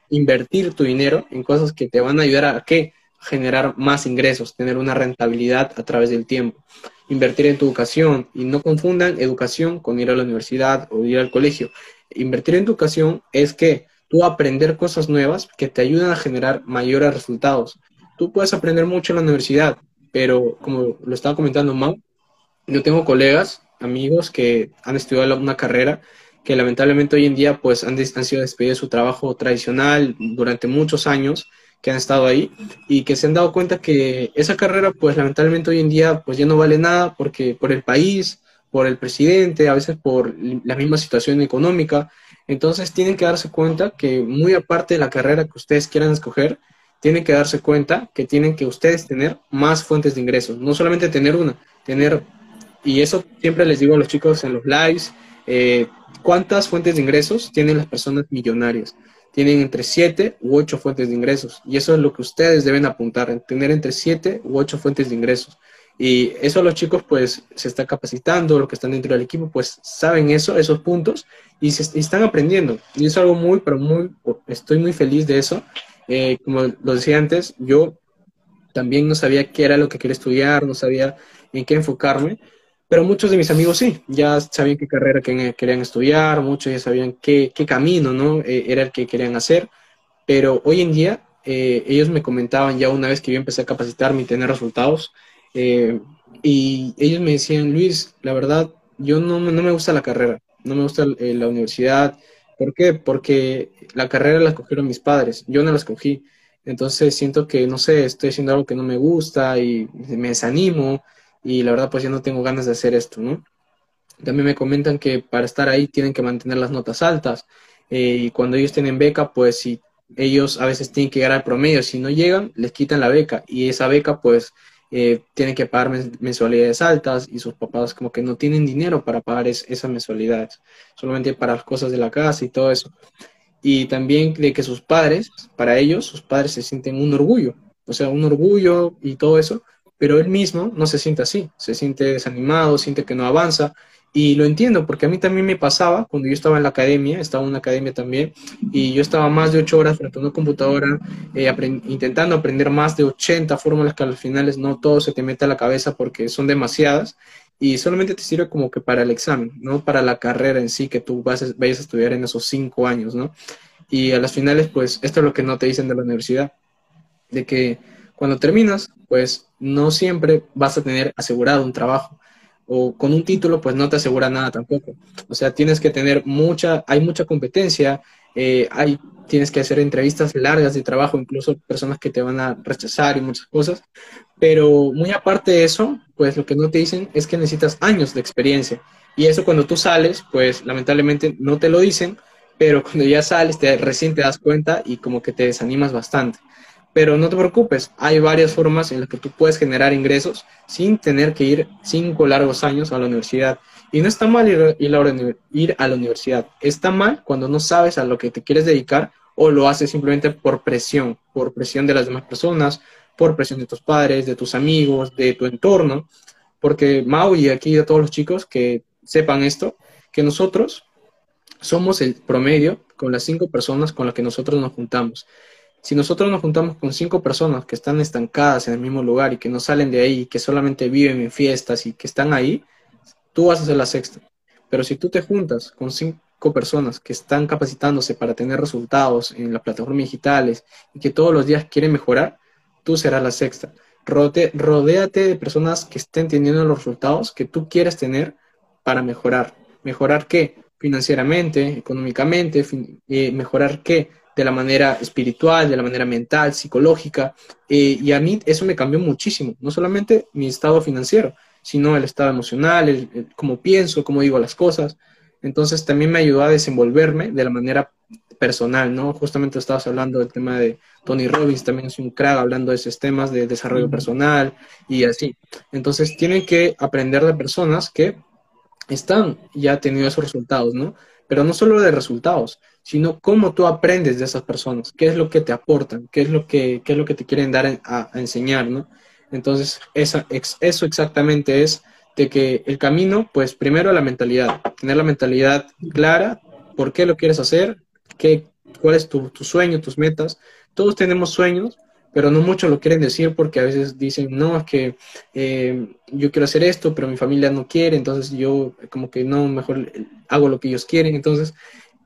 invertir tu dinero en cosas que te van a ayudar a qué? Generar más ingresos, tener una rentabilidad a través del tiempo. invertir en tu educación y no confundan educación con ir a la universidad o ir al colegio. Invertir en educación es que tú aprender cosas nuevas que te ayudan a generar mayores resultados. Tú puedes aprender mucho en la universidad, pero como lo estaba comentando Mau, yo tengo colegas, amigos que han estudiado una carrera que lamentablemente hoy en día pues han, han sido despedidos de su trabajo tradicional durante muchos años que han estado ahí y que se han dado cuenta que esa carrera pues lamentablemente hoy en día pues ya no vale nada porque por el país, por el presidente, a veces por la misma situación económica. Entonces tienen que darse cuenta que muy aparte de la carrera que ustedes quieran escoger, tienen que darse cuenta que tienen que ustedes tener más fuentes de ingresos, no solamente tener una, tener, y eso siempre les digo a los chicos en los lives, eh, ¿cuántas fuentes de ingresos tienen las personas millonarias? Tienen entre 7 u 8 fuentes de ingresos, y eso es lo que ustedes deben apuntar, tener entre 7 u 8 fuentes de ingresos. Y eso los chicos pues se están capacitando, los que están dentro del equipo pues saben eso, esos puntos, y, se, están aprendiendo. Y es algo muy, pero muy, estoy muy feliz de eso, eh, como lo decía antes, yo también no sabía qué era lo que quería estudiar, no sabía en qué enfocarme, pero muchos de mis amigos sí, ya sabían qué carrera querían estudiar, muchos ya sabían qué, qué camino ¿no? Eh, era el que querían hacer, pero hoy en día eh, ellos me comentaban ya una vez que yo empecé a capacitarme y tener resultados, y ellos me decían, Luis, la verdad, yo no, no me gusta la carrera, no me gusta la universidad, ¿Por qué? Porque la carrera la escogieron mis padres, yo no la escogí. Entonces siento que, no sé, estoy haciendo algo que no me gusta y me desanimo y la verdad pues ya no tengo ganas de hacer esto, ¿no? También me comentan que para estar ahí tienen que mantener las notas altas eh, y cuando ellos tienen beca pues si ellos a veces tienen que llegar al promedio, si no llegan les quitan la beca y esa beca pues eh, tienen que pagar mensualidades altas y sus papás como que no tienen dinero para pagar esas mensualidades, solamente para las cosas de la casa y todo eso. Y también de que sus padres, para ellos, sus padres se sienten un orgullo, o sea, un orgullo y todo eso, pero él mismo no se siente así, se siente desanimado, siente que no avanza y lo entiendo, porque a mí también me pasaba cuando yo estaba en la academia, estaba en una academia también, y yo estaba más de ocho horas frente a una computadora eh, intentando aprender más de 80 fórmulas que al final no todo se te mete a la cabeza porque son demasiadas, y solamente te sirve como que para el examen, no para la carrera en sí que tú vas vayas a estudiar en esos cinco años, ¿no? Y a las finales, pues esto es lo que no te dicen de la universidad, de que cuando terminas, pues no siempre vas a tener asegurado un trabajo o con un título, pues no te asegura nada tampoco. O sea, tienes que tener mucha, hay mucha competencia, eh, hay, tienes que hacer entrevistas largas de trabajo, incluso personas que te van a rechazar y muchas cosas. Pero muy aparte de eso, pues lo que no te dicen es que necesitas años de experiencia. Y eso cuando tú sales, pues lamentablemente no te lo dicen, pero cuando ya sales, te, recién te das cuenta y como que te desanimas bastante. Pero no te preocupes, hay varias formas en las que tú puedes generar ingresos sin tener que ir cinco largos años a la universidad. Y no está mal ir, a la universidad, está mal cuando no sabes a lo que te quieres dedicar o lo haces simplemente por presión, por presión de las demás personas, por presión de tus padres, de tus amigos, de tu entorno. Porque Mau y aquí a todos los chicos que sepan esto, que nosotros somos el promedio con las cinco personas con las que nosotros nos juntamos. Si nosotros nos juntamos con cinco personas que están estancadas en el mismo lugar y que no salen de ahí, que solamente viven en fiestas y que están ahí, tú vas a ser la sexta. Pero si tú te juntas con cinco personas que están capacitándose para tener resultados en las plataformas digitales y que todos los días quieren mejorar, tú serás la sexta. rodéate de personas que estén teniendo los resultados que tú quieres tener para mejorar. ¿Mejorar qué? Financieramente, económicamente, eh, mejorar qué? De la manera espiritual, de la manera mental, psicológica. Eh, y a mí eso me cambió muchísimo, no solamente mi estado financiero, sino el estado emocional, el, cómo pienso, cómo digo las cosas. Entonces también me ayudó a desenvolverme de la manera personal, ¿no? Justamente estabas hablando del tema de Tony Robbins, también es un crack hablando de esos temas de desarrollo personal y así. Entonces tienen que aprender de personas que están ya teniendo esos resultados, ¿no? Pero no solo de resultados, sino cómo tú aprendes de esas personas, qué es lo que te aportan, qué es lo que, es lo que te quieren dar a, enseñar, ¿no? Entonces, esa, eso exactamente es de que el camino, pues primero la mentalidad, tener la mentalidad clara, por qué lo quieres hacer, qué, cuál es tu, tu sueño, tus metas. Todos tenemos sueños, pero no mucho lo quieren decir porque a veces dicen, no, es que eh, yo quiero hacer esto, pero mi familia no quiere, entonces yo como que no, mejor hago lo que ellos quieren. Entonces,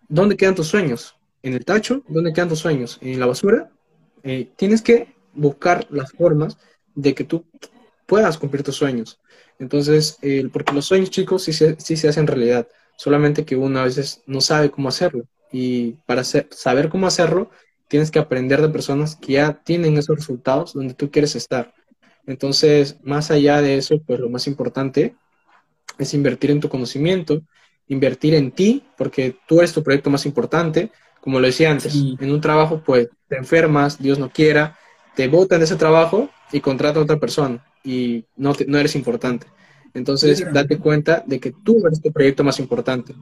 ¿dónde quedan tus sueños? ¿En el tacho? ¿Dónde quedan tus sueños? ¿En la basura? Eh, tienes que buscar las formas de que tú puedas cumplir tus sueños. Entonces, porque los sueños, chicos, sí se, sí se hacen realidad, solamente que uno a veces no sabe cómo hacerlo. Y para saber cómo hacerlo, tienes que aprender de personas que ya tienen esos resultados donde tú quieres estar. Entonces, más allá de eso, pues lo más importante es invertir en tu conocimiento, invertir en ti, porque tú eres tu proyecto más importante. Como lo decía antes, en un trabajo, pues te enfermas, Dios no quiera, te botan de ese trabajo y contrata a otra persona y no, no eres importante. Entonces, date cuenta de que tú eres tu proyecto más importante.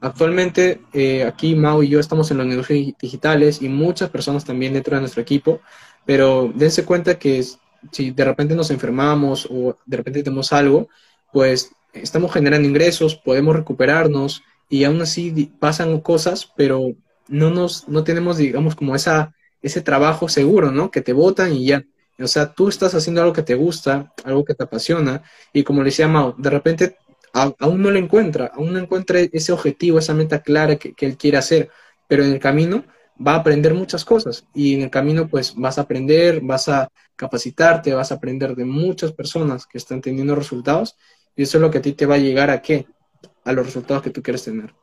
Actualmente, eh, aquí Mau y yo estamos en los negocios digitales y muchas personas también dentro de nuestro equipo, pero dense cuenta que si de repente nos enfermamos o de repente tenemos algo, pues estamos generando ingresos, podemos recuperarnos y aún así pasan cosas, pero no nos no tenemos digamos como esa ese trabajo seguro, ¿no? Que te votan y ya. O sea, tú estás haciendo algo que te gusta, algo que te apasiona y como le decía Mau, de repente aún no lo encuentra, aún no encuentra ese objetivo, esa meta clara que, él quiere hacer, pero en el camino va a aprender muchas cosas y en el camino pues vas a aprender, vas a capacitarte, vas a aprender de muchas personas que están teniendo resultados y eso es lo que a ti te va a llegar a qué? A los resultados que tú quieres tener.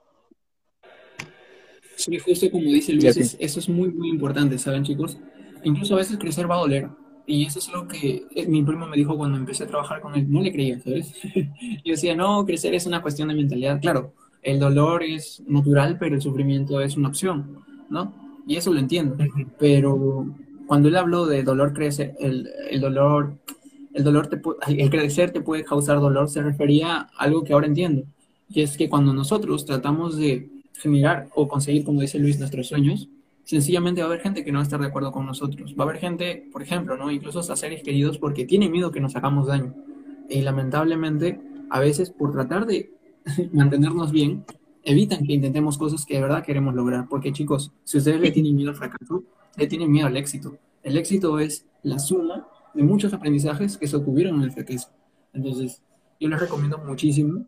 Sí, justo como dice Luis, eso es muy, muy importante, ¿saben chicos? Incluso a veces crecer va a doler, y eso es lo que eh, mi primo me dijo cuando empecé a trabajar con él. No le creía, ¿sabes? *laughs* Yo decía, no, crecer es una cuestión de mentalidad. Claro, el dolor es natural, pero el sufrimiento es una opción, ¿no? Y eso lo entiendo. Pero cuando él habló de dolor crece, el, el dolor, el dolor te el crecer te puede causar dolor, se refería a algo que ahora entiendo. Y es que cuando nosotros tratamos de generar o conseguir, como dice Luis, nuestros sueños, sencillamente va a haber gente que no va a estar de acuerdo con nosotros. Va a haber gente, por ejemplo, ¿no? incluso hasta seres queridos, porque tienen miedo que nos hagamos daño. Y lamentablemente, a veces, por tratar de *laughs* mantenernos bien, evitan que intentemos cosas que de verdad queremos lograr. Porque, chicos, si ustedes le tienen miedo al fracaso, le tienen miedo al éxito. El éxito es la suma de muchos aprendizajes que se ocurrieron en el fracaso. Entonces, yo les recomiendo muchísimo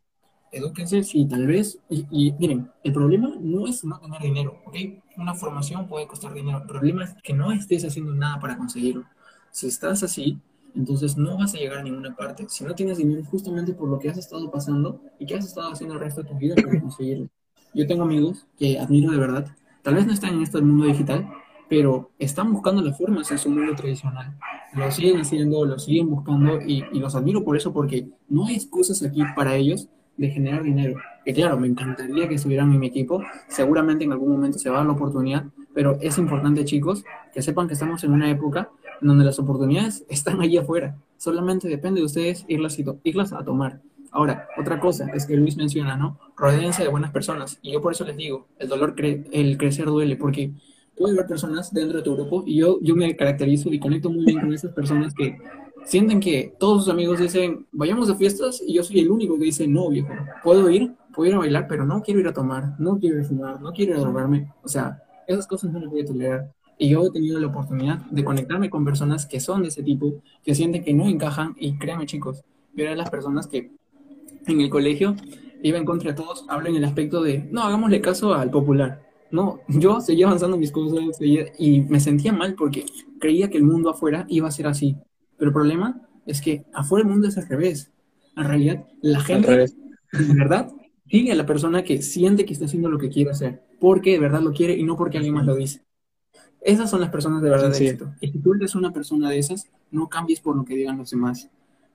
edúquense si tal vez, y, miren, el problema no es no tener dinero, ¿ok? Una formación puede costar dinero, el problema es que no estés haciendo nada para conseguirlo. Si estás así, entonces no vas a llegar a ninguna parte. Si no tienes dinero justamente por lo que has estado pasando y que has estado haciendo el resto de tu vida para conseguirlo. Yo tengo amigos que admiro de verdad, tal vez no están en este mundo digital, pero están buscando las formas en su mundo tradicional. Lo siguen haciendo, lo siguen buscando y, los admiro por eso porque no hay excusas aquí para ellos de generar dinero. Que claro, me encantaría que estuvieran en mi equipo, seguramente en algún momento se va a dar la oportunidad, pero es importante, chicos, que sepan que estamos en una época en donde las oportunidades *laughs* están allí afuera. Solamente depende de ustedes irlas, irlas a tomar. Ahora, otra cosa es que Luis menciona, ¿no? Rodéense de buenas personas. Y yo por eso les digo, el dolor, el crecer duele, porque puede haber personas dentro de tu grupo y yo, yo me caracterizo y conecto muy bien con esas personas que sienten que todos sus amigos dicen, vayamos de fiestas, y yo soy el único que dice, no, viejo, puedo ir, puedo ir a bailar, pero no quiero ir a tomar, no quiero ir a fumar, no quiero ir a drogarme. O sea, esas cosas no las voy a tolerar. Y yo he tenido la oportunidad de conectarme con personas que son de ese tipo, que sienten que no encajan, y créanme chicos, yo era de las personas que en el colegio iba en contra de todos, hablo en el aspecto de, no, hagámosle caso al popular. No, yo seguía avanzando mis cosas y me sentía mal porque creía que el mundo afuera iba a ser así. Pero el problema es que afuera el mundo es al revés. En realidad, la gente, de verdad, sigue a la persona que siente que está haciendo lo que quiere hacer, porque de verdad lo quiere y no porque alguien más lo dice. Esas son las personas de verdad de éxito. Y si tú eres una persona de esas, no cambies por lo que digan los demás.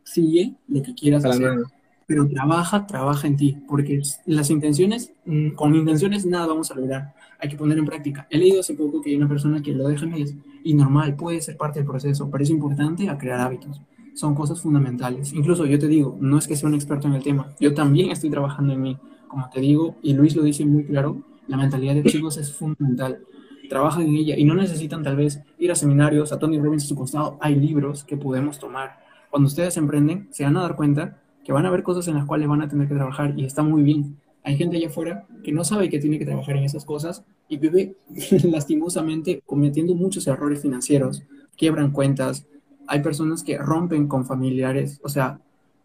Sigue lo que quieras hacer. Pero trabaja, trabaja en ti, porque las intenciones, mm, con intenciones nada vamos a lograr hay que poner en práctica. He leído hace poco que hay una persona que lo deja y y normal, puede ser parte del proceso, pero es importante a crear hábitos. Son cosas fundamentales. Incluso yo te digo, no es que sea un experto en el tema, yo también estoy trabajando en mí. Como te digo, y Luis lo dice muy claro, la mentalidad de chicos es fundamental. Trabajan en ella y no necesitan tal vez ir a seminarios, a Tony Robbins a su costado. Hay libros que podemos tomar. Cuando ustedes emprenden, se van a dar cuenta que van a haber cosas en las cuales van a tener que trabajar y está muy bien Hay gente allá afuera que no sabe que tiene que trabajar en esas cosas y vive *laughs* lastimosamente cometiendo muchos errores financieros, quiebran cuentas, hay personas que rompen con familiares, o sea,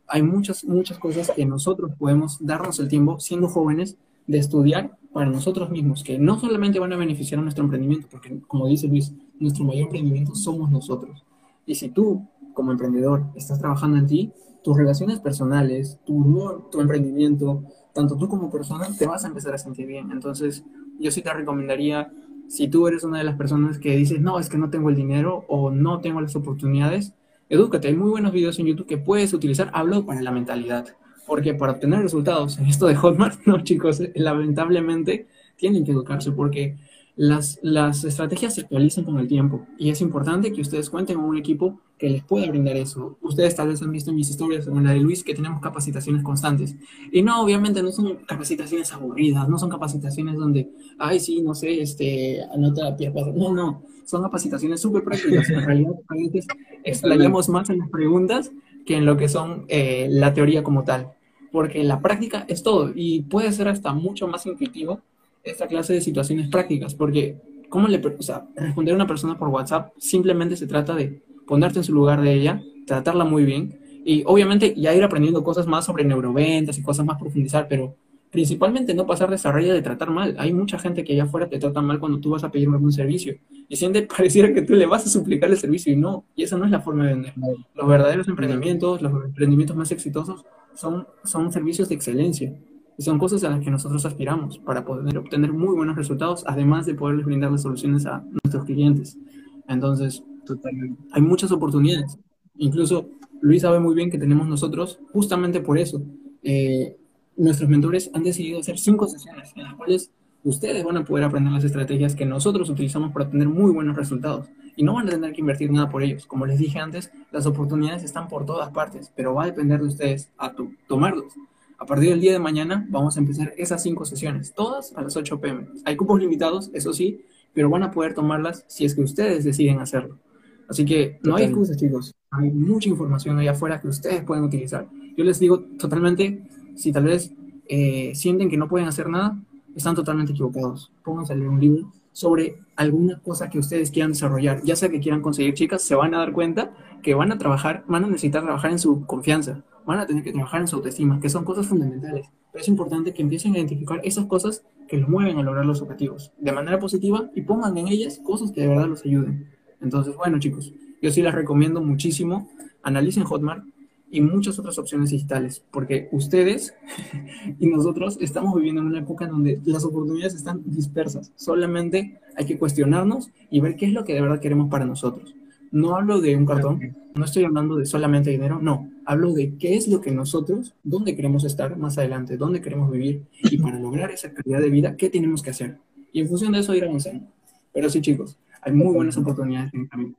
hay muchas, muchas cosas que nosotros podemos darnos el tiempo, siendo jóvenes, de estudiar para nosotros mismos, que no solamente van a beneficiar a nuestro emprendimiento, porque como dice Luis, nuestro mayor emprendimiento somos nosotros. Y si tú, como emprendedor, estás trabajando en ti, tus relaciones personales, tu, tu emprendimiento, tanto tú como persona, te vas a empezar a sentir bien. Entonces, yo sí te recomendaría, si tú eres una de las personas que dices, no, es que no tengo el dinero o no tengo las oportunidades, edúcate. Hay muy buenos videos en YouTube que puedes utilizar. Hablo para la mentalidad. Porque para obtener resultados en esto de Hotmart, *laughs* no, chicos, lamentablemente tienen que educarse porque las, las estrategias se actualizan con el tiempo y es importante que ustedes cuenten con un equipo que les pueda brindar eso. Ustedes tal vez han visto en mis historias, en la de Luis, que tenemos capacitaciones constantes. Y no, obviamente no son capacitaciones aburridas, no son capacitaciones donde, ay, sí, no sé, este, anota piernas. No, no, son capacitaciones súper prácticas. En realidad, a veces explayamos más en las preguntas que en lo que son eh, la teoría como tal. Porque la práctica es todo y puede ser hasta mucho más intuitivo esta clase de situaciones prácticas, porque ¿cómo le, o sea, responder a una persona por WhatsApp simplemente se trata de ponerte en su lugar de ella, tratarla muy bien y obviamente ya ir aprendiendo cosas más sobre neuroventas y cosas más profundizar, pero principalmente no pasar de esa raya de tratar mal. Hay mucha gente que allá afuera te trata mal cuando tú vas a pedirme algún servicio y siente *laughs* pareciera que tú le vas a suplicar el servicio y no, y esa no es la forma de vender. Los verdaderos emprendimientos, los emprendimientos más exitosos son, son servicios de excelencia son cosas a las que nosotros aspiramos para poder obtener muy buenos resultados, además de poderles brindar las soluciones a nuestros clientes. Entonces, hay muchas oportunidades. Incluso Luis sabe muy bien que tenemos nosotros, justamente por eso, eh, nuestros mentores han decidido hacer cinco sesiones en las cuales ustedes van a poder aprender las estrategias que nosotros utilizamos para obtener muy buenos resultados. Y no van a tener que invertir nada por ellos. Como les dije antes, las oportunidades están por todas partes, pero va a depender de ustedes a tomarlos. A partir del día de mañana vamos a empezar esas cinco sesiones, todas a las 8 pm. Hay cupos limitados, eso sí, pero van a poder tomarlas si es que ustedes deciden hacerlo. Así que no hay excusas, chicos. Hay mucha información allá afuera que ustedes pueden utilizar. Yo les digo totalmente, si tal vez eh, sienten que no pueden hacer nada, están totalmente equivocados. Pónganse a leer un libro sobre alguna cosa que ustedes quieran desarrollar, ya sea que quieran conseguir chicas, se van a dar cuenta que van a trabajar, van a necesitar trabajar en su confianza, van a tener que trabajar en su autoestima, que son cosas fundamentales. Pero es importante que empiecen a identificar esas cosas que los mueven a lograr los objetivos de manera positiva y pongan en ellas cosas que de verdad los ayuden. Entonces, bueno, chicos, yo sí les recomiendo muchísimo, analicen Hotmart y muchas otras opciones digitales, porque ustedes *laughs* y nosotros estamos viviendo en una época en donde las oportunidades están dispersas. Solamente hay que cuestionarnos y ver qué es lo que de verdad queremos para nosotros. No hablo de un cartón, no estoy hablando de solamente dinero, no. Hablo de qué es lo que nosotros, dónde queremos estar más adelante, dónde queremos vivir y para lograr esa calidad de vida, qué tenemos que hacer. Y en función de eso ir avanzando. Pero sí, chicos, hay muy buenas oportunidades en el camino.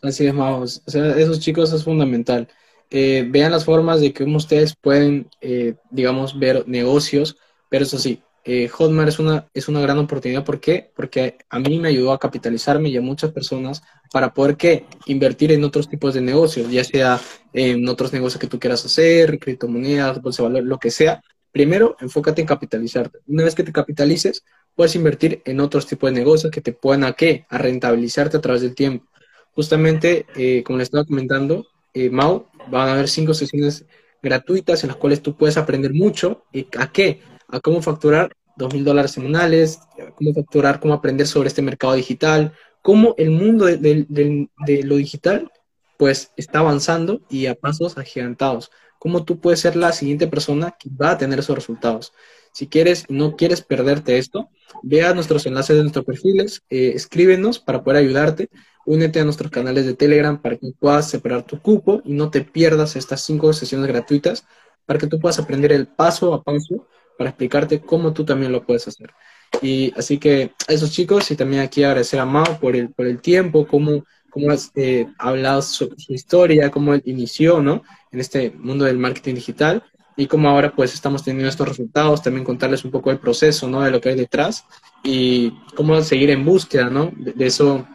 Así es, vamos. O sea, esos chicos es fundamental. Eh, vean las formas de cómo ustedes pueden, eh, digamos, ver negocios, pero eso sí, eh, Hotmart es una, es una gran oportunidad. ¿Por qué? Porque a mí me ayudó a capitalizarme y a muchas personas para poder ¿qué? invertir en otros tipos de negocios, ya sea en otros negocios que tú quieras hacer, criptomonedas, bolsa de valor, lo que sea. Primero, enfócate en capitalizarte. Una vez que te capitalices, puedes invertir en otros tipos de negocios que te puedan a qué? A rentabilizarte a través del tiempo. Justamente, eh, como les estaba comentando, eh, Mau, van a haber cinco sesiones gratuitas en las cuales tú puedes aprender mucho. ¿Y ¿A qué? A cómo facturar dos mil dólares semanales, cómo facturar, cómo aprender sobre este mercado digital, cómo el mundo de, de, lo digital pues está avanzando y a pasos agigantados. Cómo tú puedes ser la siguiente persona que va a tener esos resultados. Si quieres no quieres perderte esto, vea nuestros enlaces de nuestros perfiles, eh, escríbenos para poder ayudarte, únete a nuestros canales de Telegram para que puedas separar tu cupo y no te pierdas estas cinco sesiones gratuitas para que tú puedas aprender el paso a paso para explicarte cómo tú también lo puedes hacer. Y así que a esos chicos y también aquí agradecer a Mao por el, por el tiempo, cómo, cómo has eh, hablado su, historia, cómo él inició ¿no? en este mundo del marketing digital y cómo ahora pues estamos teniendo estos resultados, también contarles un poco el proceso, ¿no? De lo que hay detrás y cómo seguir en búsqueda, ¿no? De, eso,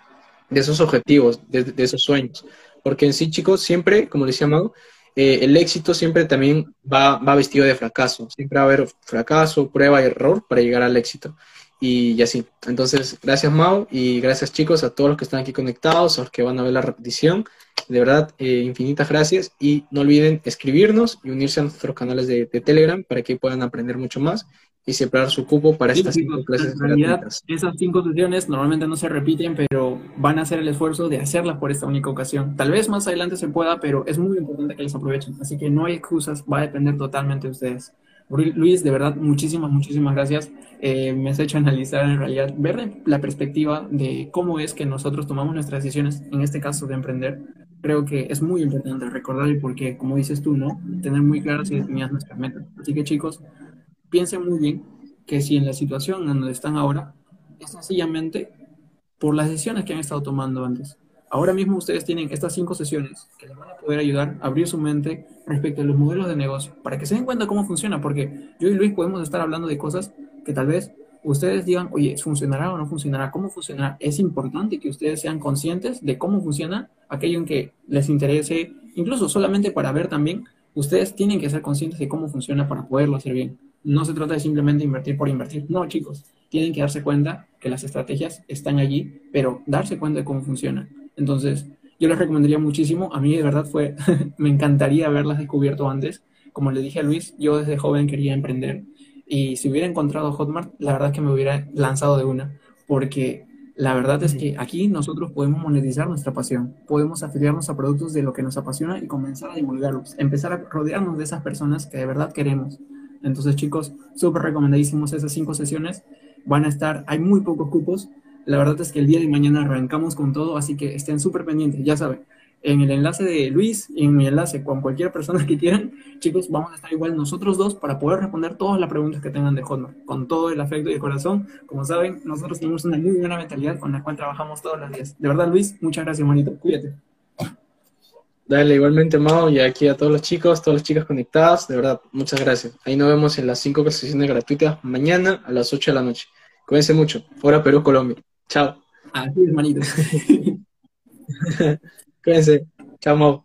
de esos objetivos, de, esos sueños. Porque en sí, chicos, siempre, como decía Mago, eh, el éxito siempre también va, vestido de fracaso. Siempre va a haber fracaso, prueba y error para llegar al éxito. Y, así. Entonces, gracias Mau y gracias chicos a todos los que están aquí conectados, a los que van a ver la repetición. De verdad, eh, infinitas gracias y no olviden escribirnos y unirse a nuestros canales de, Telegram para que puedan aprender mucho más y separar su cupo para estas cinco clases en realidad, Esas cinco sesiones normalmente no se repiten, pero van a hacer el esfuerzo de hacerlas por esta única ocasión. Tal vez más adelante se pueda, pero es muy importante que las aprovechen. Así que no hay excusas, va a depender totalmente de ustedes. Luis, de verdad, muchísimas, muchísimas gracias. Eh, me has hecho analizar en realidad, ver la perspectiva de cómo es que nosotros tomamos nuestras decisiones, en este caso de emprender. Creo que es muy importante recordar el porqué, como dices tú, ¿no? Tener muy claras y definidas nuestras metas. Así que chicos, piensen muy bien que si en la situación en donde están ahora, es sencillamente por las decisiones que han estado tomando antes. Ahora mismo ustedes tienen estas cinco sesiones que les van a poder ayudar a abrir su mente respecto a los modelos de negocio, para que se den cuenta cómo funciona, porque yo y Luis podemos estar hablando de cosas que tal vez ustedes digan, oye, ¿funcionará o no funcionará? ¿Cómo funcionará? Es importante que ustedes sean conscientes de cómo funciona aquello en que les interese, incluso solamente para ver también, ustedes tienen que ser conscientes de cómo funciona para poderlo hacer bien. No se trata de simplemente invertir por invertir. No, chicos, tienen que darse cuenta que las estrategias están allí, pero darse cuenta de cómo funciona. Entonces, yo les recomendaría muchísimo. A mí de verdad fue, *laughs* me encantaría haberlas descubierto antes. Como le dije a Luis, yo desde joven quería emprender. Y si hubiera encontrado Hotmart, la verdad es que me hubiera lanzado de una. Porque la verdad es que aquí nosotros podemos monetizar nuestra pasión. Podemos afiliarnos a productos de lo que nos apasiona y comenzar a divulgarlos. Empezar a rodearnos de esas personas que de verdad queremos. Entonces, chicos, súper recomendadísimos esas cinco sesiones. Van a estar, hay muy pocos cupos la verdad es que el día de mañana arrancamos con todo, así que estén súper pendientes, ya saben. En el enlace de Luis y en mi enlace con cualquier persona que quieran, chicos, vamos a estar igual nosotros dos para poder responder todas las preguntas que tengan de Hotmart, con todo el afecto y el corazón. Como saben, nosotros tenemos una muy buena mentalidad con la cual trabajamos todos los días. De verdad, Luis, muchas gracias, manito. Cuídate. Dale, igualmente, Mao, y aquí a todos los chicos, todas las chicas conectadas, de verdad, muchas gracias. Ahí nos vemos en las cinco sesiones gratuitas mañana a las 8 de la noche. Cuídense mucho. Hora Perú, Colombia. Chao. Así es, manito. *laughs* Cuídense. Chao, Mau.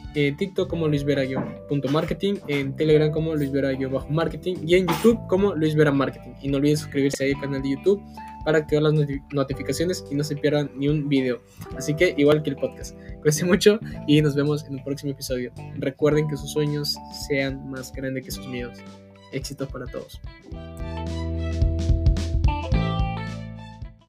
eh, TikTok como luisvera-marketing, en Telegram como luisvera-marketing y en YouTube como luisvera marketing. Y no olviden suscribirse al canal de YouTube para activar las notificaciones y no se pierdan ni un video. Así que igual que el podcast. Cuídense mucho y nos vemos en un próximo episodio. Recuerden que sus sueños sean más grandes que sus miedos. Éxitos para todos.